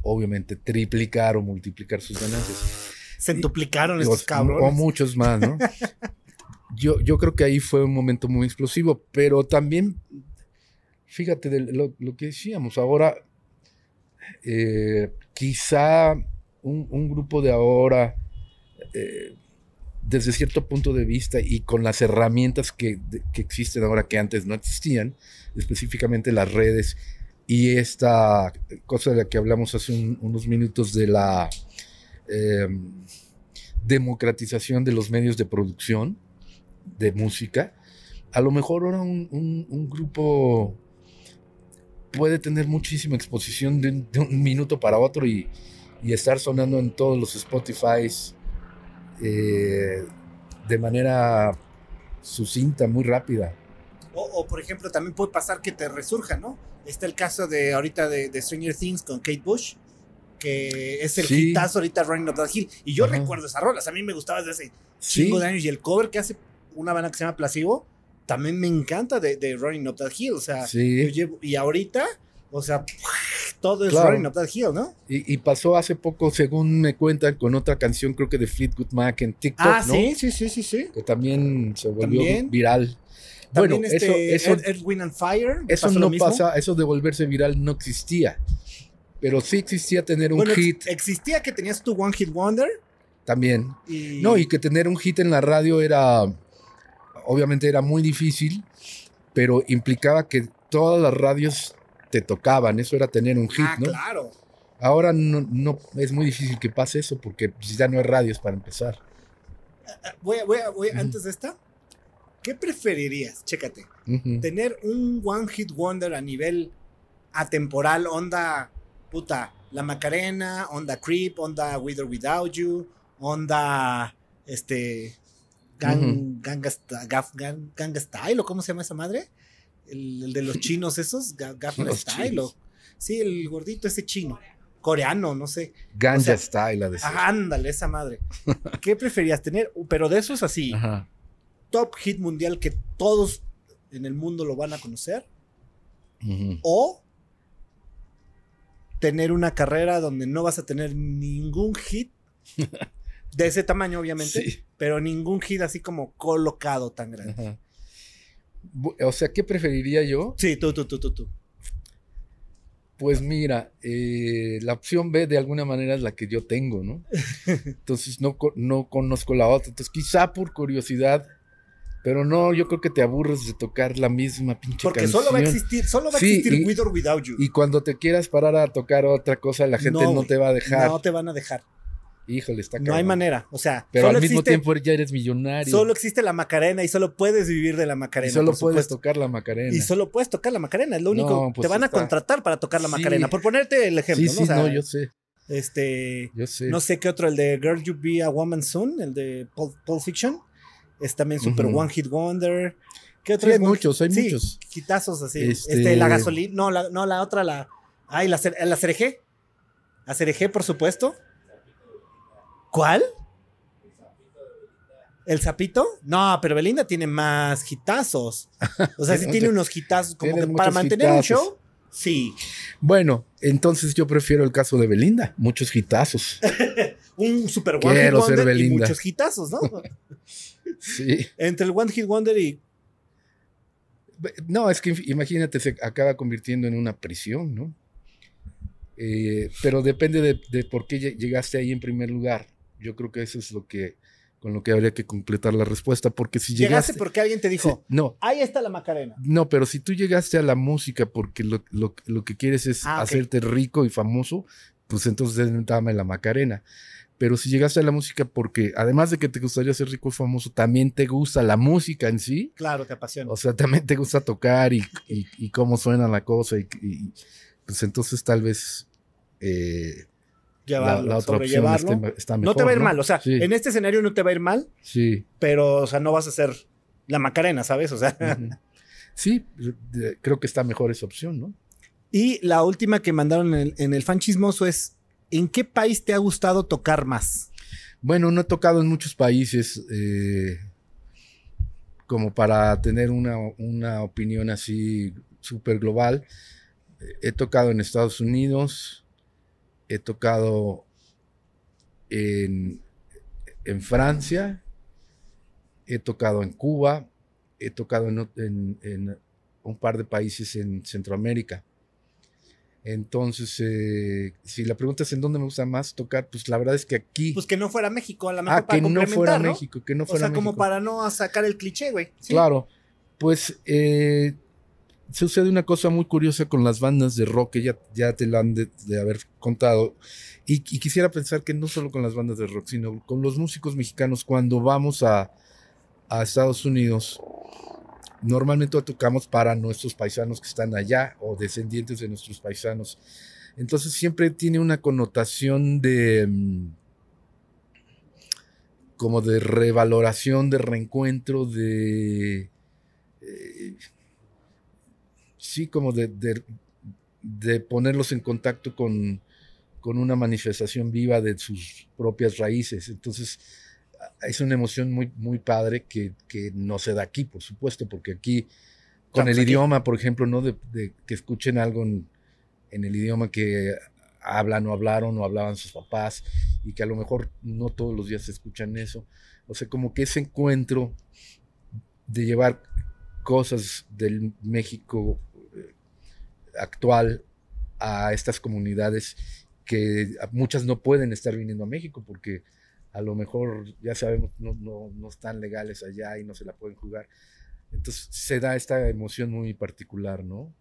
Speaker 2: obviamente triplicar o multiplicar sus ganancias.
Speaker 1: Centuplicaron
Speaker 2: Los-
Speaker 1: estos cabrones.
Speaker 2: O muchos más, ¿no? yo, yo creo que ahí fue un momento muy explosivo, pero también, fíjate de lo, lo que decíamos, ahora eh, quizá un, grupo de ahora, eh, desde cierto punto de vista y con las herramientas que, que existen ahora que antes no existían, específicamente las redes y esta cosa de la que hablamos hace un- unos minutos de la eh, democratización de los medios de producción de música, a lo mejor ahora un grupo puede tener muchísima exposición de, un- de un minuto para otro y, y estar sonando en todos los Spotify de manera sucinta, muy rápida.
Speaker 1: O, o, por ejemplo, también puede pasar que te resurja, ¿no? Está el caso de ahorita de, de Stranger Things con Kate Bush, que es el
Speaker 2: Sí.
Speaker 1: hitazo ahorita Running Up That Hill. Y yo
Speaker 2: Ajá.
Speaker 1: recuerdo esas rolas, a mí me gustaba desde hace
Speaker 2: Sí,
Speaker 1: cinco años. Y el cover que hace una banda que se llama Placebo, también me encanta de, de Running Up That Hill. O sea,
Speaker 2: sí.
Speaker 1: yo llevo, y ahorita, o sea, todo es
Speaker 2: Claro.
Speaker 1: Running Up That Hill, ¿no?
Speaker 2: Y, y pasó hace poco, según me cuentan, con otra canción, creo que de Fleetwood Mac en TikTok,
Speaker 1: ah,
Speaker 2: ¿no?
Speaker 1: sí, sí, sí, sí, sí.
Speaker 2: Que también se volvió
Speaker 1: También.
Speaker 2: viral.
Speaker 1: También
Speaker 2: bueno,
Speaker 1: este,
Speaker 2: eso, eso,
Speaker 1: Wind and Fire.
Speaker 2: eso no pasa, eso de volverse viral no existía. Pero sí existía tener un
Speaker 1: Bueno,
Speaker 2: hit
Speaker 1: existía que tenías tu One Hit Wonder.
Speaker 2: también.
Speaker 1: Y,
Speaker 2: No, y que tener un hit en la radio era, obviamente era muy difícil, pero implicaba que todas las radios te tocaban, eso era tener un hit,
Speaker 1: Ah,
Speaker 2: ¿no?
Speaker 1: claro.
Speaker 2: Ahora no, no es muy difícil que pase eso porque pues, ya no hay radios para empezar.
Speaker 1: Voy, a- voy, a- voy
Speaker 2: Ujú.
Speaker 1: antes de esta, ¿qué preferirías? Chécate. Tener un One Hit Wonder a nivel atemporal, onda, puta, La Macarena, onda Creep, onda With or Without You, onda, este, Gang, Ganga, Gaf- Gang- Ganga Style, o cómo se llama esa madre? El, el de los chinos esos, Ga- Gaffer
Speaker 2: Los
Speaker 1: Style, o, sí, el gordito ese chino, coreano, no sé. O sea,
Speaker 2: Style, a decir.
Speaker 1: Ándale, esa madre. ¿Qué preferías tener? Pero de esos así,
Speaker 2: Ajá.
Speaker 1: top hit mundial que todos en el mundo lo van a conocer, o tener una carrera donde no vas a tener ningún hit de ese tamaño, obviamente,
Speaker 2: Sí.
Speaker 1: pero ningún hit así como colocado tan grande.
Speaker 2: Ajá. O sea, ¿qué preferiría yo?
Speaker 1: Sí, tú, tú, tú, tú, tú.
Speaker 2: Pues mira, eh, la opción B de alguna manera es la que yo tengo, ¿no? Entonces no, no conozco la otra. Entonces quizá por curiosidad, pero no, yo creo que te aburres de tocar la misma pinche
Speaker 1: Porque
Speaker 2: canción.
Speaker 1: solo va a existir, solo va a existir
Speaker 2: y-
Speaker 1: With or Without You.
Speaker 2: Y cuando te quieras parar a tocar otra cosa, la gente no, te va a dejar.
Speaker 1: No te van a dejar.
Speaker 2: Híjole, está
Speaker 1: No hay
Speaker 2: cabrón.
Speaker 1: manera. O sea,
Speaker 2: Pero al mismo
Speaker 1: existe,
Speaker 2: tiempo ya eres millonario.
Speaker 1: solo existe la Macarena y solo puedes vivir de la
Speaker 2: y
Speaker 1: Macarena.
Speaker 2: solo puedes
Speaker 1: supuesto.
Speaker 2: tocar la Macarena.
Speaker 1: Y solo puedes tocar la Macarena, es lo único.
Speaker 2: No, pues
Speaker 1: te van a contratar para tocar la
Speaker 2: Sí.
Speaker 1: Macarena. Por ponerte el ejemplo,
Speaker 2: sí,
Speaker 1: ¿no?
Speaker 2: sí,
Speaker 1: O sea,
Speaker 2: no, yo sé.
Speaker 1: Este.
Speaker 2: Yo sé.
Speaker 1: No sé qué otro, el de Girl You Be a Woman Soon, el de Pulp, Pulp Fiction. Es también super. One Hit Wonder. ¿Qué otro
Speaker 2: Sí, hay muchos, hay
Speaker 1: sí,
Speaker 2: muchos.
Speaker 1: Hitazos así.
Speaker 2: Este-
Speaker 1: Este, la gasolina. No, la, no, la otra, la. Ay, la, cer- la cereje. La cereje, por supuesto. ¿Cuál? ¿El sapito? No, pero Belinda tiene más hitazos. O sea, sí
Speaker 2: Tiene
Speaker 1: unos hitazos. Como que para mantener un
Speaker 2: hitazos.
Speaker 1: show, Sí.
Speaker 2: Bueno, entonces yo prefiero el caso de Belinda. Muchos hitazos.
Speaker 1: Un super one
Speaker 2: Quiero
Speaker 1: hit
Speaker 2: ser
Speaker 1: wonder y
Speaker 2: Belinda.
Speaker 1: muchos hitazos, ¿no?
Speaker 2: Sí.
Speaker 1: Entre el one hit wonder y
Speaker 2: No, es que imagínate, se acaba convirtiendo en una prisión, ¿no? Eh, pero depende de, de por qué lle- llegaste ahí en primer lugar. Yo creo que eso es lo que con lo que habría que completar la respuesta, porque si
Speaker 1: llegaste
Speaker 2: llegaste,
Speaker 1: porque alguien te dijo,
Speaker 2: no,
Speaker 1: ahí está la Macarena.
Speaker 2: no, pero si tú llegaste a la música porque lo, lo- lo que quieres es
Speaker 1: Ah,
Speaker 2: hacerte rico y famoso, pues entonces dame la Macarena. Pero si llegaste a la música porque, además de que te gustaría ser rico y famoso, también te gusta la música en sí,
Speaker 1: Claro, te apasiona.
Speaker 2: o sea, también te gusta tocar y, y- y cómo suena la cosa, y, y- pues entonces tal vez eh,
Speaker 1: Llevarlo,
Speaker 2: la otra opción
Speaker 1: sobrellevarlo.
Speaker 2: esté- está mejor.
Speaker 1: no te va a ir mal, o sea,
Speaker 2: Sí,
Speaker 1: en este escenario no te va a ir mal,
Speaker 2: sí.
Speaker 1: pero, o sea, no vas a ser la Macarena, ¿sabes? O sea.
Speaker 2: Sí, creo que está mejor esa opción, ¿no?
Speaker 1: y la última que mandaron en el, en el fan chismoso es, ¿en qué país te ha gustado tocar más?
Speaker 2: Bueno, no he tocado en muchos países eh, como para tener una, una opinión así súper global. He tocado en Estados Unidos, he tocado en, en Francia, he tocado en Cuba, he tocado en, o- en- en un par de países en Centroamérica. Entonces, eh, si la pregunta es en dónde me gusta más tocar, pues la verdad es que aquí...
Speaker 1: Pues que no fuera México, a lo mejor
Speaker 2: Ah,
Speaker 1: para
Speaker 2: que no fuera. México, que no
Speaker 1: O
Speaker 2: fuera
Speaker 1: sea, como
Speaker 2: México.
Speaker 1: para no sacar el cliché, güey. Sí.
Speaker 2: Claro, pues eh, sucede una cosa muy curiosa con las bandas de rock, que ya, ya te la han de, de haber contado, y, quisiera pensar que no solo con las bandas de rock, sino con los músicos mexicanos, cuando vamos a, a Estados Unidos, normalmente tocamos para nuestros paisanos que están allá o descendientes de nuestros paisanos. Entonces siempre tiene una connotación de... mm, como de revaloración, de reencuentro, de... eh, sí, como de, de- de ponerlos en contacto con, con una manifestación viva de sus propias raíces. Entonces, es una emoción muy, muy padre que, que no se da aquí, por supuesto, porque aquí, con
Speaker 1: Estamos
Speaker 2: el
Speaker 1: aquí.
Speaker 2: idioma, por ejemplo, ¿no? De, de que escuchen algo en, en el idioma que hablan o hablaron o hablaban sus papás y que a lo mejor no todos los días escuchan eso. O sea, como que ese encuentro de llevar cosas del México actual a estas comunidades que muchas no pueden estar viniendo a México porque a lo mejor ya sabemos no, no, no están legales allá y no se la pueden jugar. Entonces se da esta emoción muy particular, ¿no?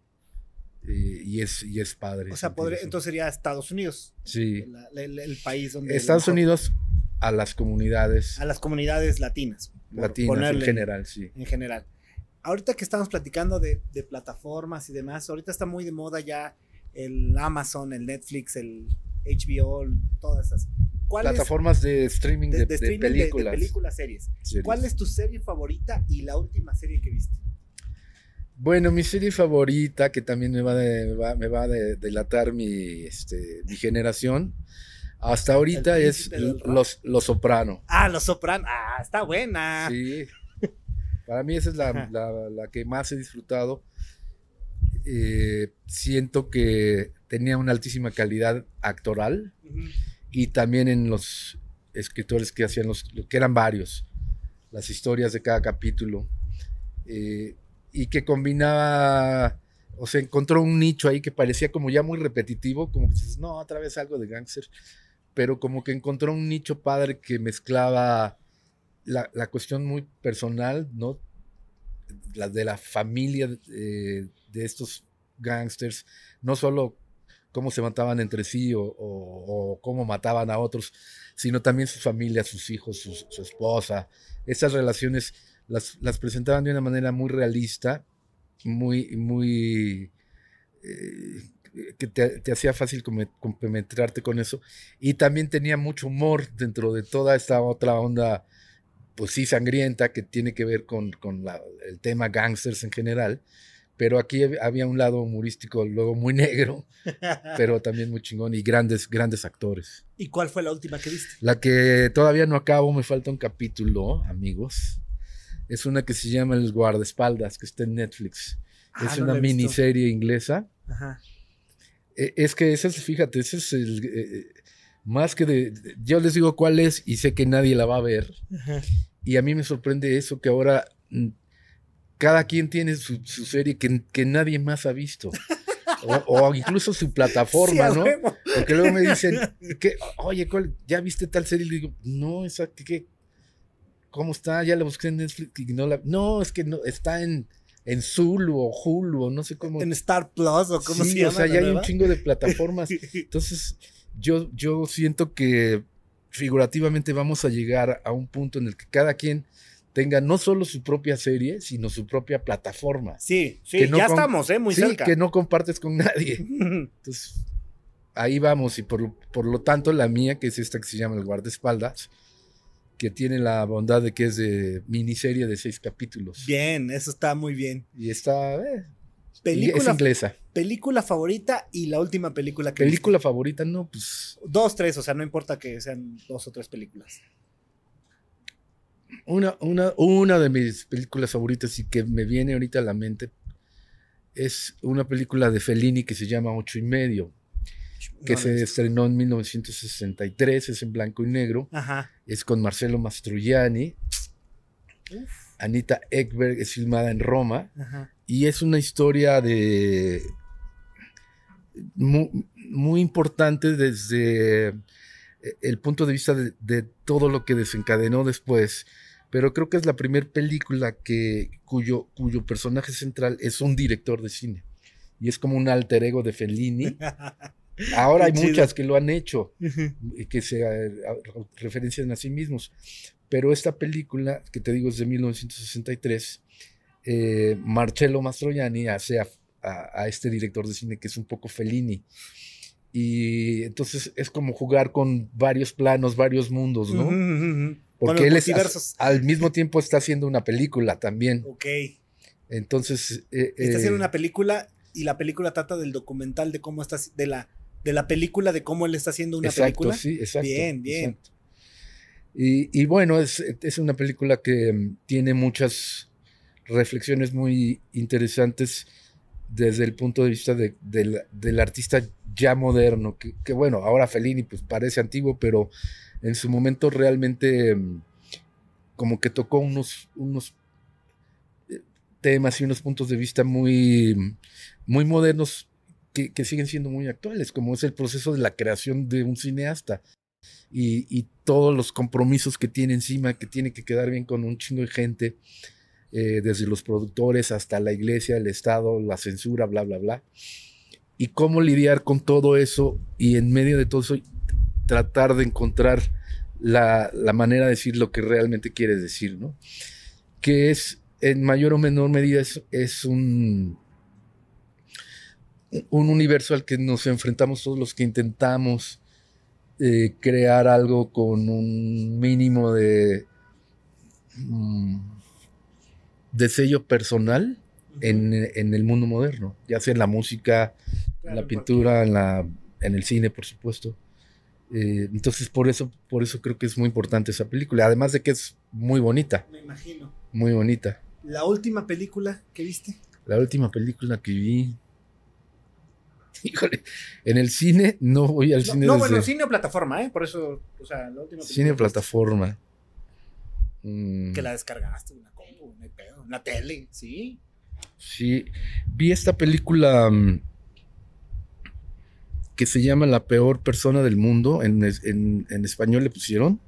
Speaker 2: Eh, y, es, y es padre.
Speaker 1: O sea, podría- entonces sería Estados Unidos,
Speaker 2: sí.
Speaker 1: la- la- el, el país donde...
Speaker 2: Estados Unidos a las comunidades
Speaker 1: A las comunidades latinas.
Speaker 2: latinas en
Speaker 1: ponerle
Speaker 2: general, sí.
Speaker 1: En general. Ahorita que estamos platicando de, de plataformas y demás, ahorita está muy de moda ya el Amazon, el Netflix, el HBO, todas esas. ¿Cuál es-
Speaker 2: Plataformas de streaming de,
Speaker 1: de, de streaming
Speaker 2: películas.
Speaker 1: películas, series.
Speaker 2: series.
Speaker 1: ¿Cuál es tu serie favorita y la última serie que viste?
Speaker 2: Bueno, mi serie favorita, que también me va, de- me va, me va a de- delatar mi, este, mi generación, hasta ahorita es. Los, Los Soprano.
Speaker 1: Ah, Los Sopranos. Ah, está buena.
Speaker 2: Sí. Para mí esa es la,
Speaker 1: Ajá.
Speaker 2: la- la que más he disfrutado. Eh, siento que tenía una altísima calidad actoral y también en los escritores que hacían los, que eran varios, las historias de cada capítulo, eh, y que combinaba, o sea, encontró un nicho ahí que parecía como ya muy repetitivo, como que dices, no, otra vez algo de gángster, pero como que encontró un nicho padre que mezclaba la, la cuestión muy personal, ¿no? La de la familia eh, de estos gángsters, no solo cómo se mataban entre sí o, cómo mataban a otros, sino también su familia, sus hijos, su, esposa. Esas relaciones las, las presentaban de una manera muy realista, muy, muy eh, que te, te hacía fácil compenetrarte con eso. Y también tenía mucho humor dentro de toda esta otra onda, pues sí, sangrienta, que tiene que ver con, con la- el tema gangsters en general. Pero aquí hab- había un lado humorístico, luego muy negro, pero también muy chingón y grandes, grandes actores.
Speaker 1: ¿Y cuál fue la última que viste?
Speaker 2: La que todavía no acabo, me falta un capítulo, amigos. Es una que se llama El guardaespaldas, que está en Netflix.
Speaker 1: Ah,
Speaker 2: es
Speaker 1: no
Speaker 2: una miniserie inglesa
Speaker 1: Ajá.
Speaker 2: E- Es que ese es, fíjate, ese es el... eh, más que de, de- Yo les digo cuál es y sé que nadie la va a ver.
Speaker 1: Ajá.
Speaker 2: Y a mí me sorprende eso, que ahora mm, cada quien tiene su, su serie que, que nadie más ha visto. O, o incluso su plataforma, ¿no?
Speaker 1: huevo.
Speaker 2: Porque luego me dicen, que, oye, ¿cuál- ¿ya viste tal serie? Y le digo, no, esa, ¿qué, qué? ¿Cómo está? Ya la busqué en Netflix y no la... No, es que no, está en, en Zulu o Hulu o no sé cómo.
Speaker 1: En Star Plus o cómo
Speaker 2: Sí,
Speaker 1: se llama.
Speaker 2: o sea, ya hay un chingo de plataformas. Entonces, yo, yo siento que figurativamente vamos a llegar a un punto en el que cada quien tenga no solo su propia serie, sino su propia plataforma.
Speaker 1: Sí, sí,
Speaker 2: no
Speaker 1: ya estamos, ¿eh? Muy
Speaker 2: sí,
Speaker 1: cerca.
Speaker 2: que no compartes con nadie. Entonces, ahí vamos. Y por, lo- por lo tanto, la mía, que es esta que se llama El Guardaespaldas, que tiene la bondad de que es de miniserie de seis capítulos.
Speaker 1: Bien, eso está muy bien.
Speaker 2: Y está... eh, y es
Speaker 1: Película,
Speaker 2: inglesa.
Speaker 1: Película favorita y la última película que
Speaker 2: Película favorita, no, pues...
Speaker 1: Dos, tres, o sea, no importa que sean dos o tres películas.
Speaker 2: Una, una, una de mis películas favoritas y que me viene ahorita a la mente es una película de Fellini que se llama Ocho y medio, que
Speaker 1: No,
Speaker 2: se
Speaker 1: no.
Speaker 2: estrenó en 1963, es en blanco y negro,
Speaker 1: Ajá.
Speaker 2: es con Marcelo Mastroianni,
Speaker 1: Uf,
Speaker 2: Anita Ekberg es filmada en Roma
Speaker 1: ajá.
Speaker 2: y es una historia de muy, muy importante desde el punto de vista de, de todo lo que desencadenó después. Pero creo que es la primera película que, cuyo, cuyo personaje central es un director de cine. Y es como un alter ego de Fellini. Ahora hay muchas que lo han hecho y que se eh, a- referencian a sí mismos. Pero esta película, que te digo es de 1963, eh, Marcello Mastroianni hace a, a- a este director de cine que es un poco Fellini. Y entonces es como jugar con varios planos, varios mundos, ¿no?
Speaker 1: Ujú, ujú, ujú. Con
Speaker 2: Porque
Speaker 1: los
Speaker 2: él es, al mismo tiempo está haciendo una película también.
Speaker 1: Ok.
Speaker 2: Entonces... eh,
Speaker 1: Está haciendo
Speaker 2: eh,
Speaker 1: una película y la película trata del documental de cómo está, de la, de la película de cómo él está haciendo una
Speaker 2: exacto,
Speaker 1: película.
Speaker 2: sí, exacto.
Speaker 1: Bien, bien.
Speaker 2: exacto. Y, y bueno, es, es una película que mm, tiene muchas reflexiones muy interesantes desde el punto de vista de- del- del artista ya moderno, que, que bueno, ahora Fellini pues parece antiguo, pero en su momento realmente mm, como que tocó unos, unos eh, temas y unos puntos de vista muy, muy modernos que, que siguen siendo muy actuales, como es el proceso de la creación de un cineasta y, y todos los compromisos que tiene encima, que tiene que quedar bien con un chingo de gente, eh, desde los productores hasta la iglesia, el Estado, la censura, bla, bla, bla. Y cómo lidiar con todo eso y en medio de todo eso tratar de encontrar la, la manera de decir lo que realmente quieres decir, ¿no? Que es, en mayor o menor medida, es, es un, un universo al que nos enfrentamos todos los que intentamos eh, crear algo con un mínimo de, mm, de sello personal en, en el mundo moderno, ya sea en la música, en la pintura, en, la, en el cine, por supuesto. Eh, entonces, por eso, por eso creo que es muy importante esa película. Además de que es muy bonita,
Speaker 1: Me imagino.
Speaker 2: muy bonita.
Speaker 1: La última película que viste.
Speaker 2: La última película que vi. Híjole, en el cine no voy al
Speaker 1: No,
Speaker 2: cine
Speaker 1: no,
Speaker 2: desde
Speaker 1: bueno, cine o plataforma, ¿eh? Por eso, o sea, la última
Speaker 2: cine
Speaker 1: película
Speaker 2: plataforma. Mm,
Speaker 1: Que la descargaste, una no hay pedo, una tele, sí.
Speaker 2: Sí, vi esta película mm, que se llama La peor persona del mundo, en, en- en español le pusieron,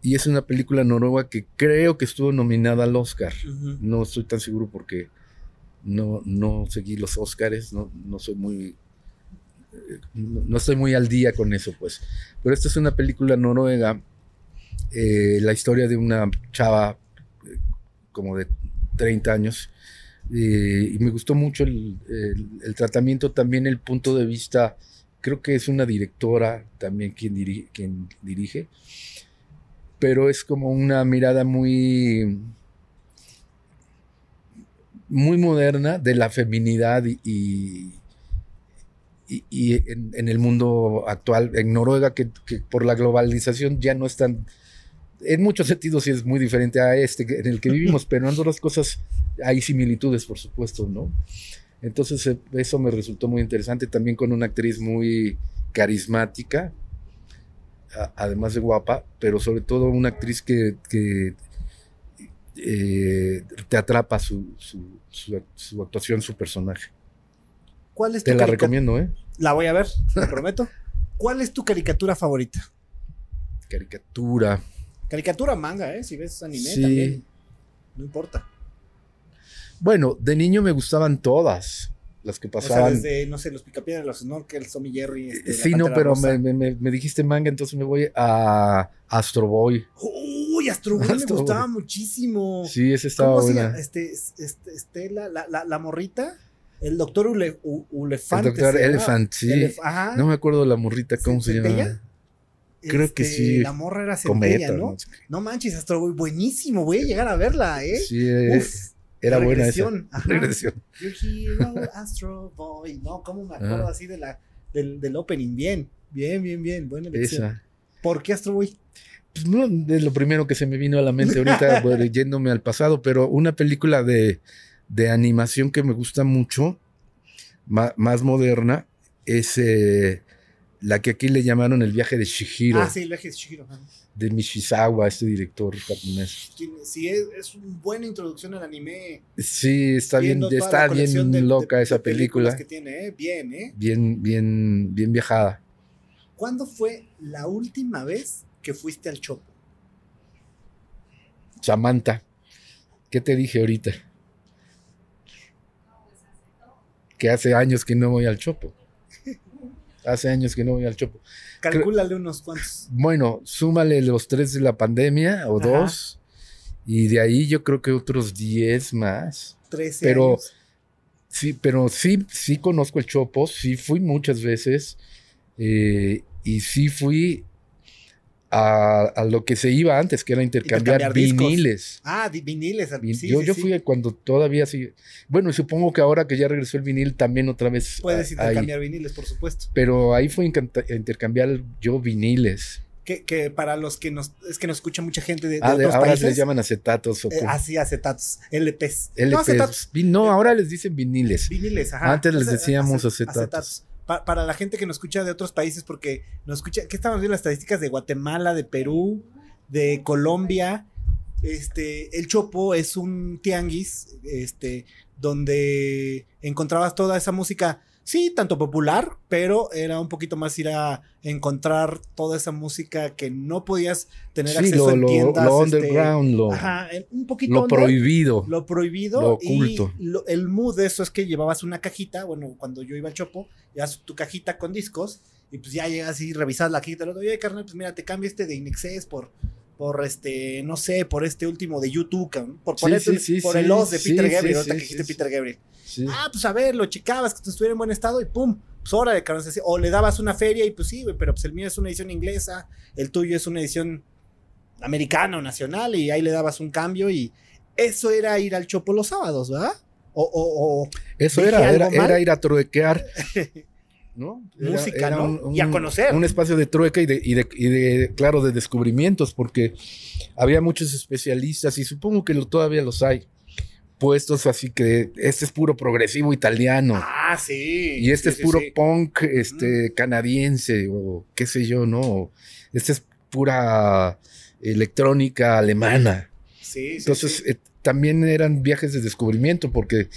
Speaker 2: y es una película noruega que creo que estuvo nominada al Oscar. No estoy tan seguro porque no, no seguí los Oscars, no, no soy muy... eh, No, no estoy muy al día con eso, pues. Pero esta es una película noruega, eh, la historia de una chava como de 30 años, eh, y me gustó mucho el, el- tratamiento, también el punto de vista, creo que es una directora también quien, diri- quien dirige, pero es como una mirada muy muy moderna de la feminidad y, y- en el mundo actual, en Noruega, que, que por la globalización ya no es tan... En muchos sentidos sí es muy diferente a este en el que vivimos, pero en otras cosas hay similitudes, por supuesto, ¿no? Entonces eh, eso me resultó muy interesante, también con una actriz muy carismática, además de guapa, pero sobre todo una actriz que, que, eh, te atrapa su, su- su- su actuación, su personaje.
Speaker 1: ¿Cuál es tu
Speaker 2: Te la recomiendo, ¿eh?
Speaker 1: La voy a ver, lo prometo. ¿Cuál es tu caricatura favorita?
Speaker 2: Caricatura.
Speaker 1: Caricatura manga, ¿eh? Si ves anime
Speaker 2: Sí.
Speaker 1: también. No importa.
Speaker 2: Bueno, de niño me gustaban todas las que
Speaker 1: O sea,
Speaker 2: pasaban.
Speaker 1: desde, no sé, los picapiedras, los snorkels, Tommy Jerry. este, la
Speaker 2: sí, no, pero me, me- me- dijiste manga, entonces me voy a Astro Boy.
Speaker 1: Uy, Astro Boy me gustaba
Speaker 2: Boy.
Speaker 1: muchísimo.
Speaker 2: Sí, esa estaba
Speaker 1: ¿Cómo se
Speaker 2: buena.
Speaker 1: Este, este, Estela, la, la, la morrita. El doctor Ule,
Speaker 2: El doctor
Speaker 1: ¿se?
Speaker 2: Elephant, sí.
Speaker 1: Elef- Ajá.
Speaker 2: No me acuerdo de la morrita, ¿cómo se
Speaker 1: ¿Centella?
Speaker 2: llama? Creo que sí.
Speaker 1: La morra era centella,
Speaker 2: Cometa,
Speaker 1: ¿no?
Speaker 2: no
Speaker 1: manches, Astro Boy, buenísimo. Voy a llegar a verla, ¿eh?
Speaker 2: Sí, eh,
Speaker 1: Uf,
Speaker 2: era buena esa.
Speaker 1: regresión, ajá.
Speaker 2: Regresión.
Speaker 1: Your hero, Astro Boy. No, ¿cómo me acuerdo
Speaker 2: Ah.
Speaker 1: así de la, del, del opening? Bien, bien, bien, bien. Buena elección.
Speaker 2: Esa.
Speaker 1: ¿Por qué Astro Boy?
Speaker 2: Pues no es lo primero que se me vino a la mente ahorita, yéndome al pasado, pero una película de, de animación que me gusta mucho, ma- más moderna, es eh, la que aquí le llamaron El viaje de Shihiro,
Speaker 1: Ah, sí, el viaje de Shihiro. ajá.
Speaker 2: de Mishizawa, este director japonés.
Speaker 1: Sí, es, es una buena introducción al anime.
Speaker 2: Sí, está bien, está bien
Speaker 1: de-
Speaker 2: loca
Speaker 1: de-
Speaker 2: esa
Speaker 1: de
Speaker 2: película,
Speaker 1: que tiene, ¿eh? Bien, ¿eh?
Speaker 2: bien, bien, bien viajada.
Speaker 1: ¿Cuándo fue la última vez que fuiste al Chopo?
Speaker 2: Samantha, ¿qué te dije ahorita? Que hace años que no voy al Chopo. Hace años que no voy al Chopo.
Speaker 1: Calcúlale unos cuantos.
Speaker 2: Bueno, súmale los tres de la pandemia o
Speaker 1: Ajá.
Speaker 2: dos. Y de ahí yo creo que otros diez más.
Speaker 1: 13
Speaker 2: Pero-
Speaker 1: años.
Speaker 2: Sí, pero sí, sí conozco el Chopo, sí fui muchas veces. eh, y sí fui a, a lo que se iba antes, que era intercambiar, viniles.
Speaker 1: Ah, viniles.
Speaker 2: Vin-
Speaker 1: sí,
Speaker 2: yo
Speaker 1: sí,
Speaker 2: yo
Speaker 1: sí.
Speaker 2: fui cuando todavía sí. Bueno, y supongo que ahora que ya regresó el vinil también otra vez.
Speaker 1: Puedes
Speaker 2: a- ahí.
Speaker 1: intercambiar viniles, por supuesto.
Speaker 2: Pero ahí fue intercambiar yo viniles.
Speaker 1: Que, que para los que nos. Es que nos escucha mucha gente de, de
Speaker 2: Ah,
Speaker 1: otros
Speaker 2: ahora
Speaker 1: países.
Speaker 2: les llaman acetatos o
Speaker 1: eh, así, acetatos. LPs. No,
Speaker 2: LPs.
Speaker 1: acetatos.
Speaker 2: Vin- No, ahora les dicen viniles.
Speaker 1: Viniles, ajá.
Speaker 2: Antes les decíamos
Speaker 1: ace-
Speaker 2: acetatos.
Speaker 1: Pa- para la gente que nos escucha de otros países, porque nos escucha, ¿qué estamos viendo las estadísticas de Guatemala, de Perú, de Colombia? Este, el Chopo es un tianguis, este, donde encontrabas toda esa música, sí, tanto popular, pero era un poquito más ir a encontrar toda esa música que no podías tener
Speaker 2: Sí,
Speaker 1: acceso
Speaker 2: lo,
Speaker 1: en tiendas.
Speaker 2: lo
Speaker 1: este,
Speaker 2: underground, lo,
Speaker 1: Ajá, un poquito
Speaker 2: lo
Speaker 1: under,
Speaker 2: prohibido.
Speaker 1: lo prohibido
Speaker 2: Lo oculto.
Speaker 1: y lo- el mood de eso es que llevabas una cajita, bueno, cuando yo iba al Chopo, llevas tu cajita con discos y pues ya llegas y revisas la cajita, oye, carnal, pues mira, te cambio este de Inexcess por por este, no sé, por este último de YouTube, cabrón, por,
Speaker 2: Sí,
Speaker 1: poner-
Speaker 2: sí, sí,
Speaker 1: por el Oz de Peter Gabriel, ahorita que dijiste. Peter Gabriel. Ah, pues a ver, lo checabas, que estuviera en buen estado y pum, pues órale, cabrón, así, o le dabas una feria y pues sí, pero pues el mío es una edición inglesa, el tuyo es una edición americana o nacional y ahí le dabas un cambio y eso era ir al Chopo los sábados, ¿verdad? O, o, o
Speaker 2: Eso
Speaker 1: ¿Dije
Speaker 2: era, era, era ir a truequear. ¿no? Era-
Speaker 1: Música,
Speaker 2: era
Speaker 1: ¿no? Y a conocer.
Speaker 2: Un espacio de trueca y de, y de, y de, claro, de descubrimientos, porque había muchos especialistas y supongo que lo, todavía los hay, puestos así que este es puro progresivo italiano.
Speaker 1: Ah, sí.
Speaker 2: Y este
Speaker 1: sí,
Speaker 2: es puro
Speaker 1: sí.
Speaker 2: punk este, canadiense o qué sé yo, ¿no? Este es pura electrónica alemana.
Speaker 1: Sí, sí,
Speaker 2: Entonces, eh, también eran viajes de descubrimiento, porque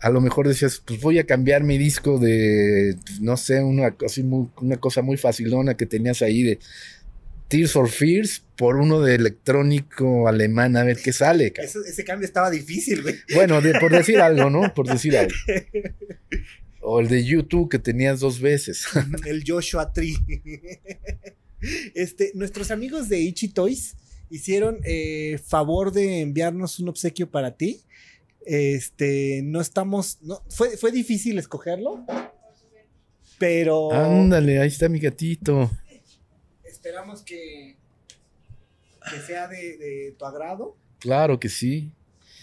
Speaker 2: a lo mejor decías, pues voy a cambiar mi disco de, no sé, una, cosa muy, una cosa muy facilona que tenías ahí de Tears for Fears por uno de electrónico alemán, a ver qué sale.
Speaker 1: Ese, ese cambio estaba difícil, güey.
Speaker 2: Bueno, de- por decir algo, ¿no? Por decir algo. O el de YouTube que tenías dos veces.
Speaker 1: el Joshua Tree. Este, nuestros amigos de Ichi Toys hicieron eh, favor de enviarnos un obsequio para ti. Este, no estamos, no, fue, fue difícil escogerlo, pero
Speaker 2: Ándale, ahí está mi gatito.
Speaker 1: esperamos que, que sea de, de tu agrado.
Speaker 2: Claro que sí.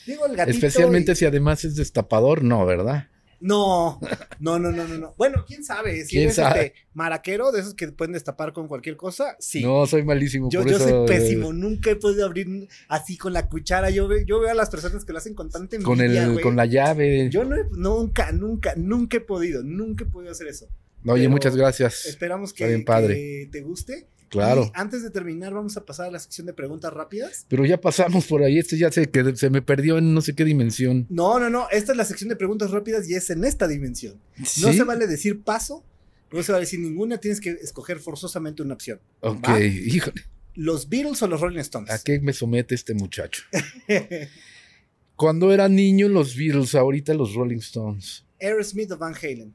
Speaker 1: Digo, el gatito.
Speaker 2: Especialmente
Speaker 1: y-
Speaker 2: si además es destapador, no, ¿verdad?
Speaker 1: No, no, no, no, no, no. Bueno, quién sabe. Si
Speaker 2: ¿Quién
Speaker 1: eres
Speaker 2: sabe?
Speaker 1: este maraquero, de esos que pueden destapar con cualquier cosa, sí.
Speaker 2: No, soy malísimo.
Speaker 1: yo
Speaker 2: por
Speaker 1: yo
Speaker 2: eso,
Speaker 1: soy
Speaker 2: eh,
Speaker 1: pésimo. Nunca he podido abrir así con la cuchara. Yo, ve- yo veo a las personas que lo hacen con tanta envidia,
Speaker 2: con, el, con la llave.
Speaker 1: Yo no he- nunca, nunca, nunca he podido. Nunca he podido hacer eso.
Speaker 2: Oye,
Speaker 1: pero-
Speaker 2: muchas gracias.
Speaker 1: Esperamos que,
Speaker 2: Está bien padre.
Speaker 1: que te guste.
Speaker 2: Claro.
Speaker 1: Y antes de terminar, vamos a pasar a la sección de preguntas rápidas.
Speaker 2: Pero ya pasamos por ahí. Este ya se, que se me perdió en no sé qué dimensión.
Speaker 1: No, no, no. Esta es la sección de preguntas rápidas y es en esta dimensión. No se vale decir paso, no se vale decir ninguna, tienes que escoger forzosamente una opción.
Speaker 2: Ok,
Speaker 1: ¿Va?
Speaker 2: híjole.
Speaker 1: ¿Los Beatles o los Rolling Stones?
Speaker 2: ¿A qué me somete este muchacho? Cuando era niño, los Beatles, ahorita los Rolling Stones.
Speaker 1: Aerosmith o Van Halen.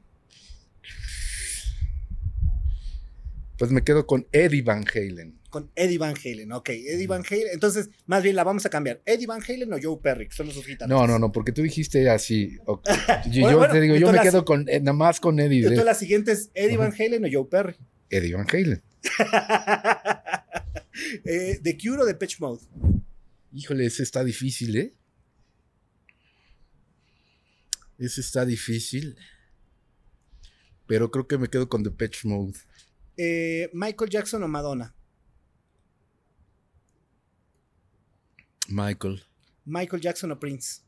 Speaker 2: Pues me quedo con Eddie Van Halen.
Speaker 1: Con Eddie Van Halen, ok. Eddie Van Halen. Entonces, más bien la vamos a cambiar. ¿Eddie Van Halen o Joe Perry? que son los dos guitarristas.
Speaker 2: No, no, no, porque tú dijiste así. Yo,
Speaker 1: Bueno,
Speaker 2: yo
Speaker 1: bueno,
Speaker 2: te digo, yo me quedo con, eh, nada más con Eddie.
Speaker 1: Entonces,
Speaker 2: de-
Speaker 1: la siguiente es Eddie Van Halen o Joe Perry.
Speaker 2: Eddie Van Halen.
Speaker 1: eh, ¿The Cure o The Pitch Mode?
Speaker 2: Híjole, ese está difícil, ¿eh? Ese está difícil. Pero creo que me quedo con The Patch Mode.
Speaker 1: Eh, ¿Michael Jackson o Madonna?
Speaker 2: Michael,
Speaker 1: ¿Michael Jackson o Prince?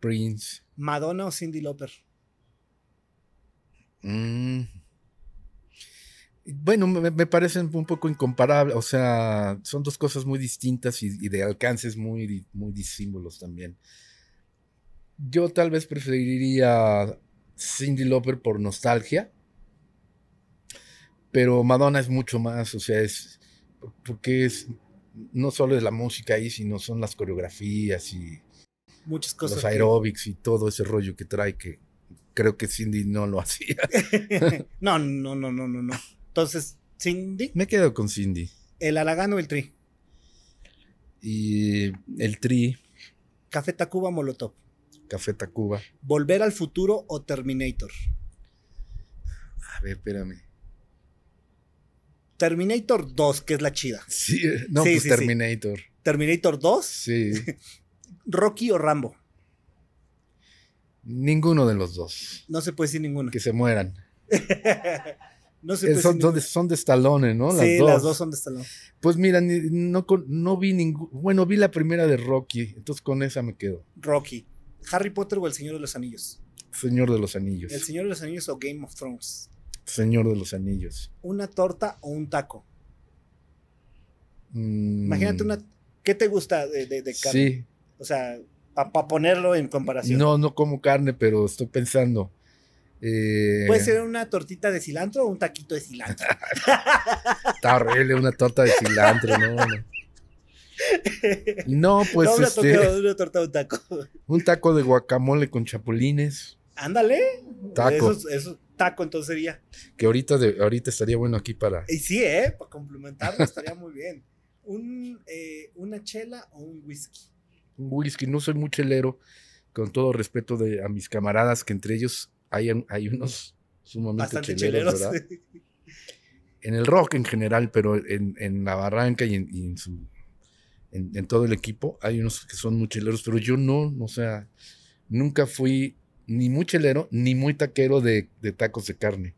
Speaker 2: Prince.
Speaker 1: ¿Madonna o Cindy Lauper?
Speaker 2: Mm. Bueno, me, me parecen un poco incomparables. O sea, son dos cosas muy distintas y, y de alcances muy, muy disímbolos también. Yo tal vez preferiría Cindy Lauper por nostalgia. Pero Madonna es mucho más, o sea, es porque es no solo es la música ahí, sino son las coreografías y
Speaker 1: Muchas cosas.
Speaker 2: los
Speaker 1: que-
Speaker 2: aeróbics y todo ese rollo que trae que creo que Cindy no lo hacía.
Speaker 1: no, no, no, no, no, no. Entonces, Cindy,
Speaker 2: Me quedo con Cindy.
Speaker 1: el Aragán o el Tri.
Speaker 2: Y el Tri,
Speaker 1: Café Tacuba Molotov.
Speaker 2: Café Tacuba.
Speaker 1: Volver al futuro o Terminator.
Speaker 2: A ver, espérame.
Speaker 1: Terminator 2, que es la chida.
Speaker 2: Sí, no,
Speaker 1: Sí,
Speaker 2: pues
Speaker 1: sí, sí.
Speaker 2: Terminator.
Speaker 1: Terminator 2,
Speaker 2: Sí.
Speaker 1: Rocky o Rambo.
Speaker 2: Ninguno de los dos.
Speaker 1: No se puede decir ninguna.
Speaker 2: Que se mueran.
Speaker 1: no se
Speaker 2: Eh,
Speaker 1: puede
Speaker 2: son,
Speaker 1: decir
Speaker 2: son de, son de Stallone, ¿no?
Speaker 1: ninguna. Sí, las dos son de Stallone.
Speaker 2: Pues mira, no, no vi ningún. Bueno, vi la primera de Rocky, entonces con esa me quedo.
Speaker 1: Rocky. Harry Potter o El Señor de los Anillos.
Speaker 2: Señor de los Anillos.
Speaker 1: El Señor de los Anillos o Game of Thrones.
Speaker 2: Señor de los Anillos.
Speaker 1: Una torta o un taco.
Speaker 2: Mm,
Speaker 1: Imagínate una. ¿Qué te gusta de, de, de carne?
Speaker 2: Sí.
Speaker 1: O sea, para ponerlo en comparación.
Speaker 2: No, no como carne, pero estoy pensando. eh,
Speaker 1: Puede ser una tortita de cilantro o un taquito de cilantro.
Speaker 2: Está horrible una torta de cilantro, no, no. No, pues
Speaker 1: no, una,
Speaker 2: este,
Speaker 1: torta, una torta o un taco.
Speaker 2: un taco de guacamole con chapulines,
Speaker 1: Ándale.
Speaker 2: Taco.
Speaker 1: Eso, es- eso es taco entonces sería.
Speaker 2: que ahorita, de, ahorita estaría bueno aquí para...
Speaker 1: Y sí, ¿eh? Para complementarlo estaría muy bien. Un, eh, una chela o un whisky.
Speaker 2: Un whisky, no soy muy chelero, con todo respeto de, a mis camaradas, que entre ellos hay, hay unos sumamente
Speaker 1: Bastante
Speaker 2: cheleros,
Speaker 1: cheleros.
Speaker 2: ¿verdad? En el rock en general, pero en, en la barranca y en, y en su... En, en todo el equipo hay unos que son muy cheleros, pero yo no, o sea, nunca fui ni muy chelero ni muy taquero de, de tacos de carne.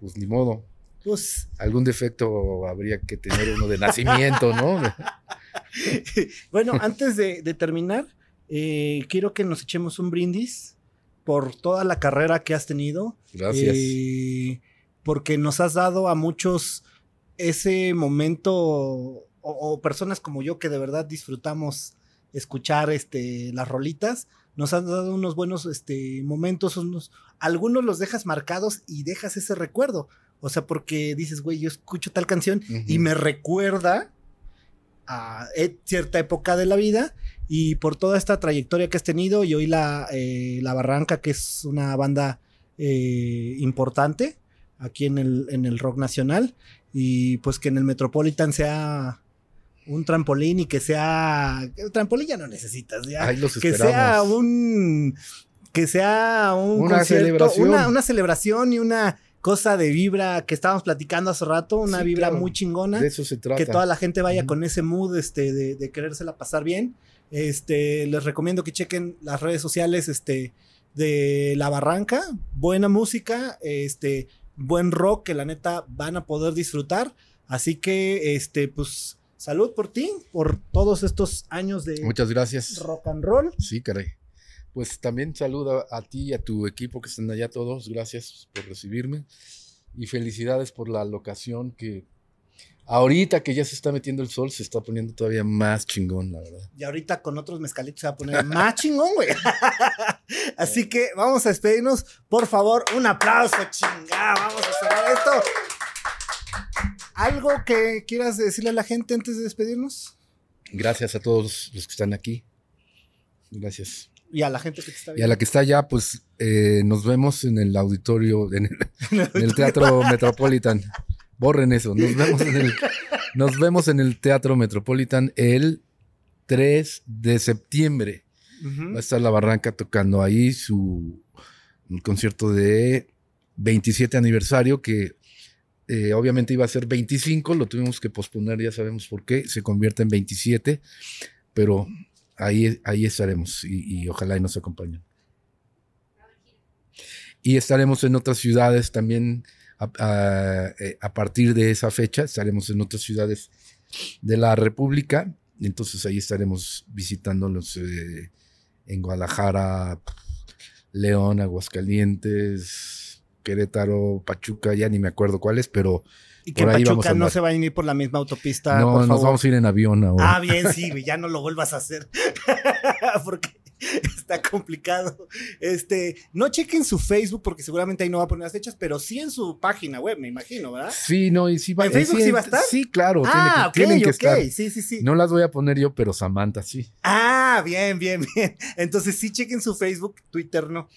Speaker 2: Pues ni modo.
Speaker 1: Pues,
Speaker 2: Algún defecto habría que tener uno de nacimiento, ¿no?
Speaker 1: bueno, antes de, de terminar, eh, quiero que nos echemos un brindis por toda la carrera que has tenido.
Speaker 2: Gracias.
Speaker 1: Eh, porque nos has dado a muchos ese momento o, o personas como yo que de verdad disfrutamos escuchar este, las rolitas. Nos has dado unos buenos este, momentos, unos, algunos los dejas marcados y dejas ese recuerdo. O sea, porque dices, güey, yo escucho tal canción y me recuerda a e- cierta época de la vida y por toda esta trayectoria que has tenido y hoy la, eh, la Barranca, que es una banda eh, importante aquí en el, en el rock nacional y pues que en el Metropolitan sea un trampolín y que sea... El trampolín ya no necesitas, ya.
Speaker 2: Ahí los
Speaker 1: que sea un... Que sea un
Speaker 2: Una
Speaker 1: concierto,
Speaker 2: celebración.
Speaker 1: Una, una celebración y una cosa de vibra que estábamos platicando hace rato, una
Speaker 2: Sí,
Speaker 1: vibra
Speaker 2: claro.
Speaker 1: muy chingona
Speaker 2: De eso se trata.
Speaker 1: que toda la gente vaya con ese mood este, de, de querérsela pasar bien. Este, les recomiendo que chequen las redes sociales este, de La Barranca, buena música, este, buen rock que la neta van a poder disfrutar. Así que, este, pues, salud por ti, por todos estos años de
Speaker 2: Muchas gracias.
Speaker 1: rock and roll.
Speaker 2: Sí, caray. Pues también saludo a ti y a tu equipo que están allá todos. Gracias por recibirme. Y felicidades por la locación que ahorita que ya se está metiendo el sol se está poniendo todavía más chingón, la verdad.
Speaker 1: Y ahorita con otros mezcalitos se va a poner más chingón, güey. Así que vamos a despedirnos. Por favor, un aplauso, chingada. Vamos a cerrar esto. ¿Algo que quieras decirle a la gente antes de despedirnos?
Speaker 2: Gracias a todos los que están aquí. Gracias.
Speaker 1: Y a la gente que te está
Speaker 2: Y a
Speaker 1: viendo.
Speaker 2: la que está allá, pues eh, nos vemos en el auditorio, en el, en el Teatro Metropolitan. Borren eso. Nos vemos en el, nos vemos en el Teatro Metropolitan el 3 de septiembre. Va a estar La Barranca tocando ahí su concierto de 27 aniversario que eh, obviamente iba a ser 25, lo tuvimos que posponer, ya sabemos por qué, se convierte en 27, pero ahí, ahí estaremos y, ojalá y nos acompañen. Y estaremos en otras ciudades también eh, a partir de esa fecha, estaremos en otras ciudades de la República, entonces ahí estaremos visitándolos eh, en Guadalajara, León, Aguascalientes, Querétaro, Pachuca, ya ni me acuerdo cuáles, pero
Speaker 1: Y que
Speaker 2: por ahí vamos a
Speaker 1: Pachuca no se va a ir por la misma autopista.
Speaker 2: no,
Speaker 1: por
Speaker 2: nos
Speaker 1: favor.
Speaker 2: vamos a ir en avión ahora.
Speaker 1: Ah, bien, sí, ya no lo vuelvas a hacer. porque está complicado. Este, no chequen su Facebook porque seguramente ahí no va a poner las fechas, pero sí en su página web, me imagino, ¿verdad?
Speaker 2: Sí, no, y sí va,
Speaker 1: ¿En Facebook
Speaker 2: sí,
Speaker 1: sí va a estar?
Speaker 2: Sí, claro,
Speaker 1: ah, ok,
Speaker 2: tienen que, tienen que
Speaker 1: ok,
Speaker 2: estar.
Speaker 1: sí, sí, sí.
Speaker 2: No las voy a poner yo, pero Samantha sí.
Speaker 1: Ah, bien, bien, bien. Entonces sí chequen su Facebook, Twitter no.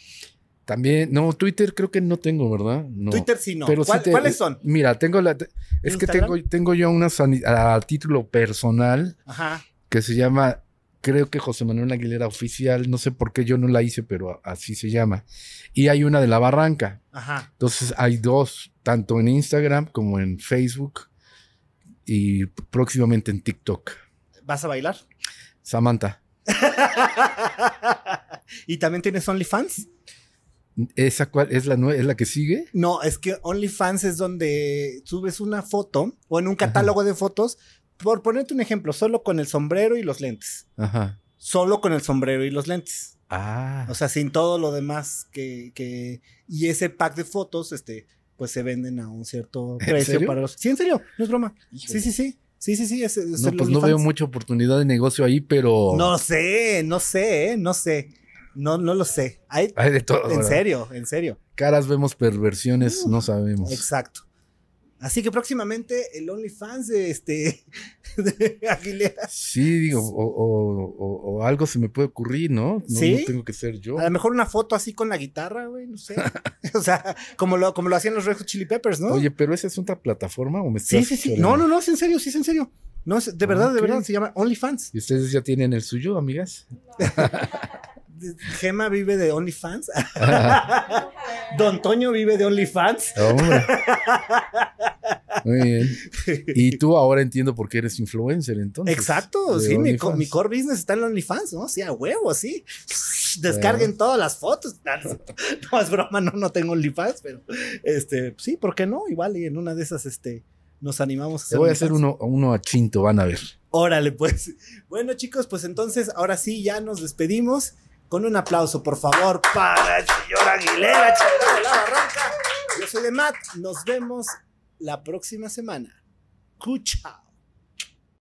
Speaker 2: También, no, Twitter creo que no tengo, ¿verdad? No.
Speaker 1: Twitter sí no.
Speaker 2: Pero sí
Speaker 1: ¿Cuál-
Speaker 2: te-
Speaker 1: ¿Cuáles son?
Speaker 2: Mira, tengo la. Es que tengo, tengo yo ani- a título personal
Speaker 1: Ajá.
Speaker 2: que se llama, creo que José Manuel Aguilera Oficial, no sé por qué yo no la hice, pero así se llama. Y hay una de La Barranca.
Speaker 1: Ajá.
Speaker 2: Entonces hay dos, tanto en Instagram como en Facebook y próximamente en TikTok.
Speaker 1: ¿Vas a bailar?
Speaker 2: Samantha,
Speaker 1: ¿Y también tienes OnlyFans?
Speaker 2: ¿Esa cuál es la, es la que sigue?
Speaker 1: No, es que OnlyFans es donde subes una foto o en un catálogo de fotos, por ponerte un ejemplo, solo con el sombrero y los lentes.
Speaker 2: Ajá.
Speaker 1: Solo con el sombrero y los lentes.
Speaker 2: Ah.
Speaker 1: O sea, sin todo lo demás que, que... Y ese pack de fotos, este, pues se venden a un cierto
Speaker 2: ¿En
Speaker 1: precio para los... Sí, en serio, no es broma. Sí, sí, sí. Sí, sí, sí. es- es
Speaker 2: no, pues no veo mucha oportunidad de negocio ahí, pero
Speaker 1: No sé, no sé, ¿eh? no sé. No, no lo sé. Hay,
Speaker 2: hay de todo.
Speaker 1: en
Speaker 2: ¿verdad?
Speaker 1: serio, en serio.
Speaker 2: Caras vemos, perversiones,
Speaker 1: Uh,
Speaker 2: no sabemos.
Speaker 1: Exacto. Así que próximamente el OnlyFans de este de Aguilera.
Speaker 2: Sí, digo, o, o- o- o algo se me puede ocurrir, ¿no? No,
Speaker 1: ¿Sí?
Speaker 2: no tengo que ser yo.
Speaker 1: A lo mejor una foto así con la guitarra, güey, no sé. o sea, como lo, como lo hacían los Red Hot Chili Peppers, ¿no?
Speaker 2: Oye, pero esa es otra plataforma o me
Speaker 1: sí,
Speaker 2: estás
Speaker 1: sí, sí. No, no, no, es en serio, sí es en serio. No, es- de verdad, de verdad, se llama OnlyFans.
Speaker 2: ¿Y ustedes ya tienen el suyo, amigas?
Speaker 1: Gema vive de OnlyFans. Don Toño vive de OnlyFans.
Speaker 2: Muy bien. Y tú ahora entiendo por qué eres influencer, entonces.
Speaker 1: Exacto, sí, mi, co-
Speaker 2: OnlyFans.
Speaker 1: mi core business está en OnlyFans, ¿no? Sí, a huevo, sí. Descarguen todas las fotos. No, es broma, no, no tengo OnlyFans, pero este, sí, ¿por qué no? Igual y en una de esas, este, nos animamos a
Speaker 2: Te
Speaker 1: hacer
Speaker 2: voy a hacer uno, uno a Chinto, van a ver.
Speaker 1: Órale, pues. Bueno, chicos, pues entonces, ahora sí, ya nos despedimos. Con un aplauso, por favor, para el señor Aguilera, chingada de la barranca. Yo soy de Matt. Nos vemos la próxima semana. Cucha.